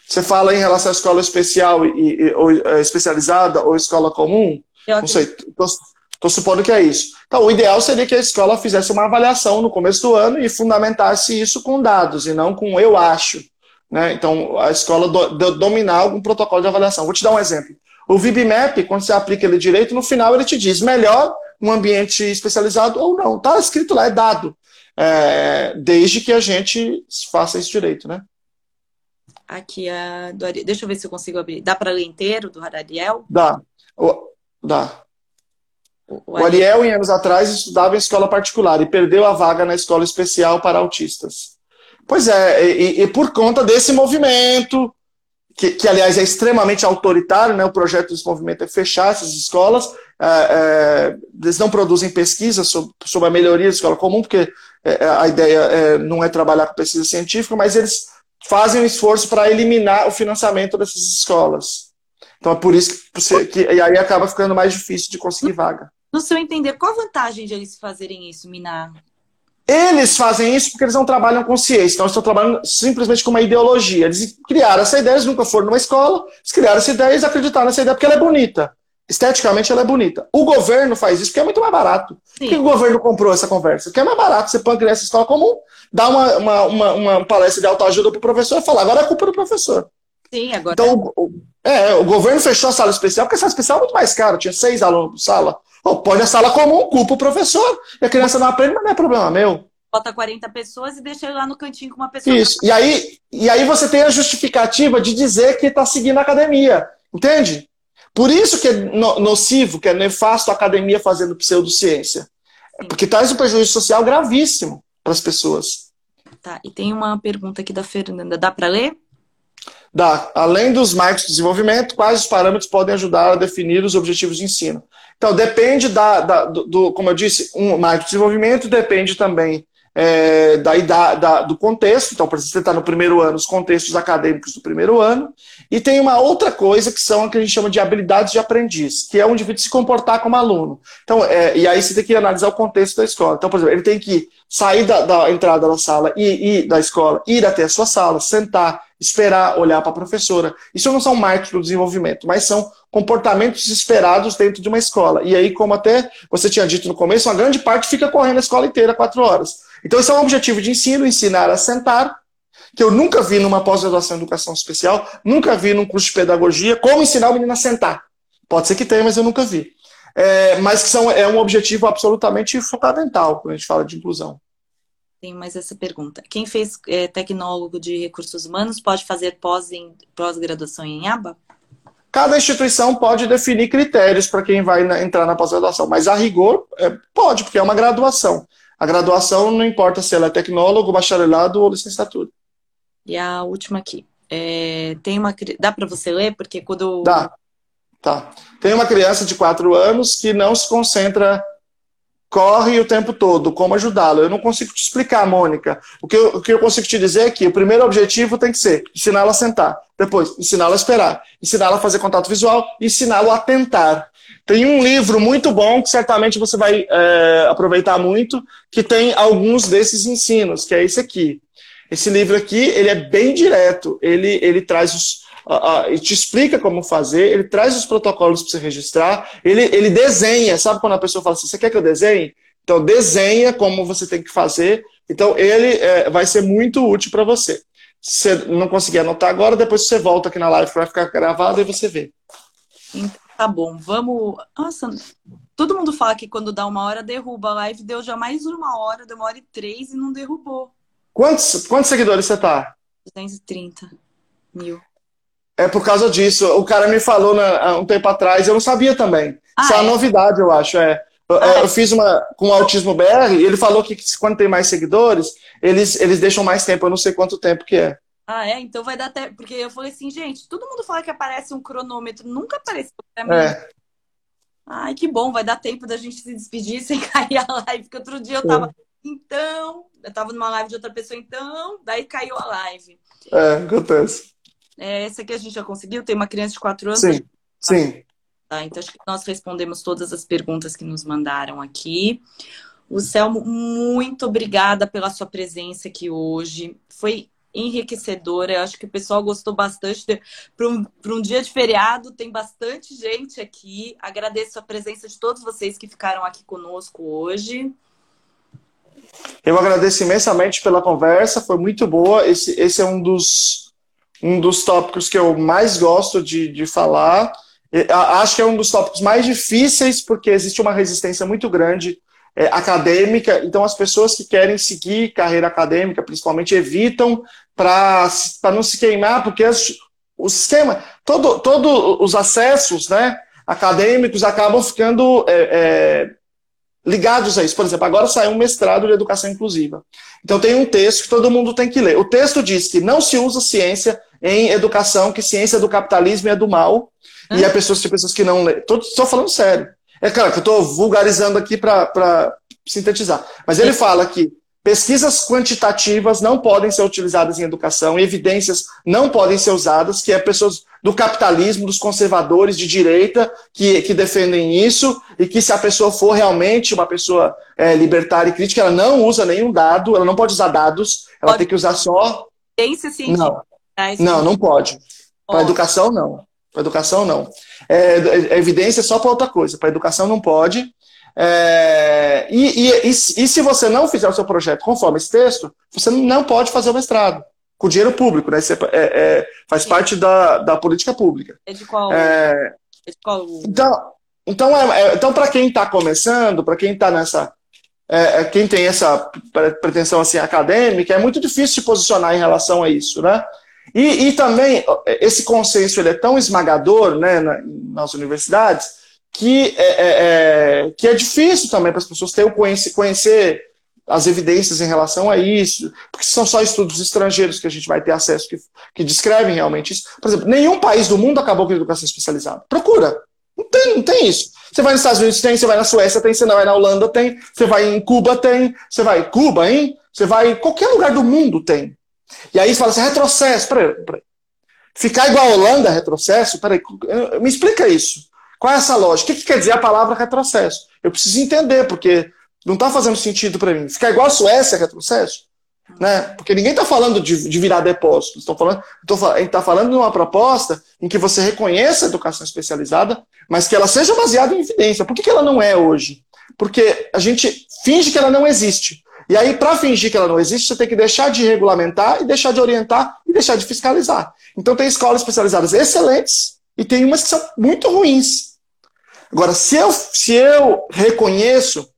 Você fala em relação à escola especial e, e ou, é, especializada ou escola comum? Eu não sei, estou supondo que é isso. Então, o ideal seria que a escola fizesse uma avaliação no começo do ano e fundamentasse isso com dados e não com eu acho. Né? Então, a escola do, do, dominar algum protocolo de avaliação. Vou te dar um exemplo. O VibMap, quando você aplica ele direito, no final ele te diz melhor um ambiente especializado ou não. Está escrito lá, é dado. É, desde que a gente faça isso direito, né?
Aqui, a do Ari... deixa eu ver se eu consigo abrir. Dá para ler inteiro do Ariel?
Dá. O, dá. O, o Ariel, em anos atrás, estudava em escola particular e perdeu a vaga na escola especial para autistas. Pois é, e, e por conta desse movimento, que, que, aliás é extremamente autoritário, né? o projeto desse movimento é fechar essas escolas, é, é, eles não produzem pesquisa sobre, sobre, a melhoria da escola comum, porque é, é a ideia é, não é trabalhar com pesquisa científica, mas eles fazem um esforço para eliminar o financiamento dessas escolas. Então é por isso que, que, e aí acaba ficando mais difícil de conseguir vaga.
No seu entender, qual a vantagem de eles fazerem isso, Minar?
Eles fazem isso porque eles não trabalham com ciência, então estão trabalhando simplesmente com uma ideologia. Eles criaram essa ideia, eles nunca foram numa escola, eles criaram essa ideia e acreditaram nessa ideia porque ela é bonita. Esteticamente ela é bonita. O governo faz isso porque é muito mais barato. Sim. Por que o governo comprou essa conversa? Porque é mais barato. Você põe a criança em escola comum, dá uma, uma, uma, uma palestra de autoajuda para o professor e fala, agora é culpa do professor.
Sim, agora.
Então, o, é, o governo fechou a sala especial, porque a sala especial é muito mais cara, tinha seis alunos por sala. Ou pode a sala comum, culpa o professor. E a criança não aprende, mas não é problema meu.
Bota 40 pessoas e deixa ele lá no cantinho com uma pessoa.
Isso. E aí, e aí você tem a justificativa de dizer que está seguindo a academia. Entende? Por isso que é nocivo, que é nefasto a academia fazendo pseudociência. Porque traz um prejuízo social gravíssimo para as pessoas.
Tá, e tem uma pergunta aqui da Fernanda. Dá para ler?
Dá. Além dos marcos de desenvolvimento, quais os parâmetros podem ajudar a definir os objetivos de ensino? Então, depende da, da do, do, como eu disse, um marco de desenvolvimento depende também é, da, da, do contexto, então, exemplo, você está no primeiro ano, os contextos acadêmicos do primeiro ano, e tem uma outra coisa que são o que a gente chama de habilidades de aprendiz, que é o indivíduo se comportar como aluno. Então, é, e aí você tem que analisar o contexto da escola. Então, por exemplo, ele tem que sair da, da entrada da sala e, e da escola, ir até a sua sala, sentar, esperar, olhar para a professora. Isso não são marcos do desenvolvimento, mas são comportamentos esperados dentro de uma escola. E aí, como até você tinha dito no começo, uma grande parte fica correndo a escola inteira quatro horas. Então, esse é um objetivo de ensino, ensinar a sentar, que eu nunca vi numa pós-graduação em educação especial, nunca vi num curso de pedagogia, como ensinar o menino a sentar. Pode ser que tenha, mas eu nunca vi. É, mas que são, é um objetivo absolutamente fundamental quando a gente fala de inclusão.
Tem mais essa pergunta. Quem fez é, tecnólogo de recursos humanos pode fazer pós-graduação pós em ABA?
Cada instituição pode definir critérios para quem vai na, entrar na pós-graduação, mas a rigor é, pode, porque é uma graduação. A graduação não importa se ela é tecnólogo, bacharelado ou licenciatura.
E a última aqui. É, tem uma, dá para você ler? Porque quando.
Dá. Tá. Tem uma criança de 4 anos que não se concentra, corre o tempo todo. Como ajudá-lo? Eu não consigo te explicar, Mônica. O que, eu, o que eu consigo te dizer é que o primeiro objetivo tem que ser ensiná-lo a sentar. Depois, ensiná-lo a esperar. Ensiná-lo a fazer contato visual. Ensiná-lo a tentar. Tem um livro muito bom que certamente você vai é, aproveitar muito, que tem alguns desses ensinos, que é esse aqui. Esse livro aqui, ele é bem direto. Ele, ele traz os, uh, uh, te explica como fazer, ele traz os protocolos para você registrar, ele, ele desenha, sabe quando a pessoa fala assim, você quer que eu desenhe? Então, desenha como você tem que fazer. Então, ele é, vai ser muito útil para você. Se você não conseguir anotar agora, depois você volta aqui na live, vai ficar gravado e você vê.
Então, Tá bom, vamos. Nossa, todo mundo fala que quando dá uma hora derruba. A live deu já mais uma hora, deu uma hora e três e não derrubou.
Quantos, quantos seguidores você tá?
230 mil.
É por causa disso. O cara me falou na, um tempo atrás, eu não sabia também. Ah, Isso é uma é? novidade, eu acho. É. Eu, ah, é. eu fiz uma com o Autismo BR e ele falou que quando tem mais seguidores, eles, eles deixam mais tempo. Eu não sei quanto tempo que é.
Ah, é? Então vai dar até. Porque eu falei assim, gente, todo mundo fala que aparece um cronômetro, nunca apareceu pra mim. É. Ai, que bom, vai dar tempo da gente se despedir sem *laughs* cair a live, porque outro dia eu tava. Então, eu tava numa live de outra pessoa, então, daí caiu a live.
É, acontece.
É, essa aqui a gente já conseguiu, tem uma criança de 4 anos.
Sim, sim.
Tá, então acho que nós respondemos todas as perguntas que nos mandaram aqui. O Selmo, muito obrigada pela sua presença aqui hoje. Foi enriquecedora. Eu acho que o pessoal gostou bastante. Para um, um dia de feriado, tem bastante gente aqui. Agradeço a presença de todos vocês que ficaram aqui conosco hoje.
Eu agradeço imensamente pela conversa, foi muito boa. Esse, esse é um dos, um dos tópicos que eu mais gosto de, de falar. Acho que é um dos tópicos mais difíceis, porque existe uma resistência muito grande é, acadêmica, então as pessoas que querem seguir carreira acadêmica, principalmente, evitam para não se queimar, porque as, o sistema, todos todo os acessos né, acadêmicos acabam ficando é, é, ligados a isso. Por exemplo, agora saiu um mestrado de educação inclusiva. Então tem um texto que todo mundo tem que ler. O texto diz que não se usa ciência em educação, que ciência é do capitalismo é do mal, hum. e há pessoas, tem pessoas que não lêem. Estou falando sério. É claro que eu estou vulgarizando aqui para sintetizar. Mas ele fala que pesquisas quantitativas não podem ser utilizadas em educação, evidências não podem ser usadas, que é pessoas do capitalismo, dos conservadores de direita que, que defendem isso, e que se a pessoa for realmente uma pessoa é, libertária e crítica, ela não usa nenhum dado, ela não pode usar dados, ela pode. tem que usar só.
Evidência científica.
Não, não, não pode. Para educação, não. Para educação, não. É, é evidência só para outra coisa. Para educação, não pode. É, e, e, e, e, se você não fizer o seu projeto conforme esse texto, você não pode fazer o mestrado. Com dinheiro público, né? Isso é, é, é faz Sim. parte da, da política pública.
É de qual? É, é de qual...
Então, então, é, então para quem está começando, para quem está nessa. quem tem essa pretensão assim, acadêmica, é muito difícil se posicionar em relação a isso, né? E, e também, esse consenso ele é tão esmagador né, nas universidades que é, é, é, que é difícil também para as pessoas ter o conhecer, conhecer as evidências em relação a isso, porque são só estudos estrangeiros que a gente vai ter acesso que, que descrevem realmente isso. Por exemplo, nenhum país do mundo acabou com a educação especializada. Procura. Não tem, não tem isso. Você vai nos Estados Unidos, tem, você vai na Suécia, tem, você vai na Holanda, tem, você vai em Cuba, tem, você vai Cuba, hein? Você vai em qualquer lugar do mundo, tem. E aí você fala assim, retrocesso, peraí, peraí. Ficar igual a Holanda, retrocesso? Peraí, me explica isso. Qual é essa lógica? O que, que quer dizer a palavra retrocesso? Eu preciso entender, porque não está fazendo sentido para mim. Ficar igual a Suécia é retrocesso? Né? Porque ninguém está falando de, de, virar depósito. Estão falando, a gente está falando de uma proposta em que você reconheça a educação especializada, mas que ela seja baseada em evidência. Por que, que ela não é hoje? Porque a gente finge que ela não existe. E aí, para fingir que ela não existe, você tem que deixar de regulamentar e deixar de orientar e deixar de fiscalizar. Então, tem escolas especializadas excelentes e tem umas que são muito ruins. Agora, se eu, se eu reconheço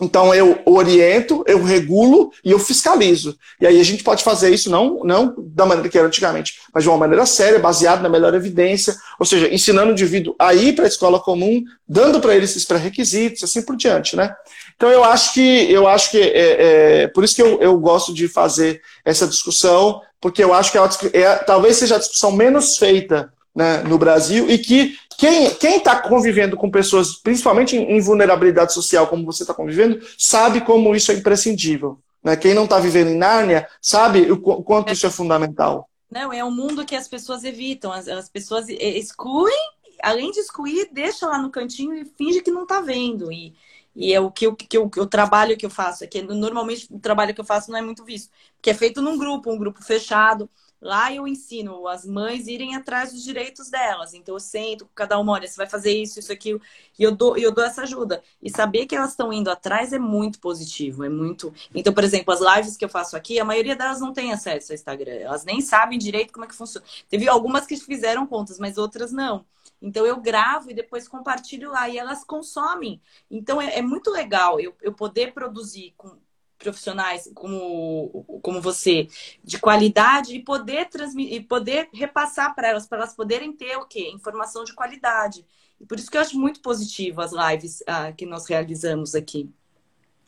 então eu oriento, eu regulo e eu fiscalizo. E aí a gente pode fazer isso não, não da maneira que era antigamente, mas de uma maneira séria, baseada na melhor evidência, ou seja, ensinando o indivíduo a ir para a escola comum, dando para ele esses pré-requisitos, assim por diante, né? Então eu acho que eu acho que é, é por isso que eu, eu gosto de fazer essa discussão, porque eu acho que é, é talvez seja a discussão menos feita né, no Brasil e que quem está convivendo com pessoas, principalmente em, em vulnerabilidade social, como você está convivendo, sabe como isso é imprescindível. Né? Quem não está vivendo em Nárnia sabe o, o quanto é. isso é fundamental.
Não, é um mundo que as pessoas evitam. As, as pessoas excluem, além de excluir, deixa lá no cantinho e finge que não está vendo. E, e é o que, eu, que eu, o trabalho que eu faço. É que normalmente o trabalho que eu faço não é muito visto. Porque é feito num grupo, um grupo fechado. Lá eu ensino as mães irem atrás dos direitos delas. Então eu sento com cada uma, olha, você vai fazer isso, isso, aquilo, e eu dou, eu dou essa ajuda. E saber que elas estão indo atrás é muito positivo, é muito. Então, por exemplo, as lives que eu faço aqui, a maioria delas não tem acesso ao Instagram. Elas nem sabem direito como é que funciona. Teve algumas que fizeram contas, mas outras não. Então eu gravo e depois compartilho lá e elas consomem. Então é, é muito legal eu, eu poder produzir com profissionais como, como você, de qualidade, e poder transmitir, e poder repassar para elas, para elas poderem ter o quê? Informação de qualidade. E por isso que eu acho muito positivo as lives ah, que nós realizamos aqui.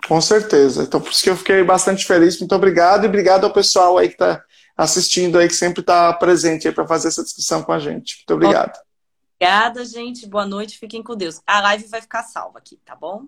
Com certeza. Então, por isso que eu fiquei bastante feliz. Muito obrigado e obrigado ao pessoal aí que está assistindo aí, que sempre está presente aí para fazer essa discussão com a gente. Muito obrigado.
Obrigada, gente. Boa noite. Fiquem com Deus. A live vai ficar salva aqui, tá bom?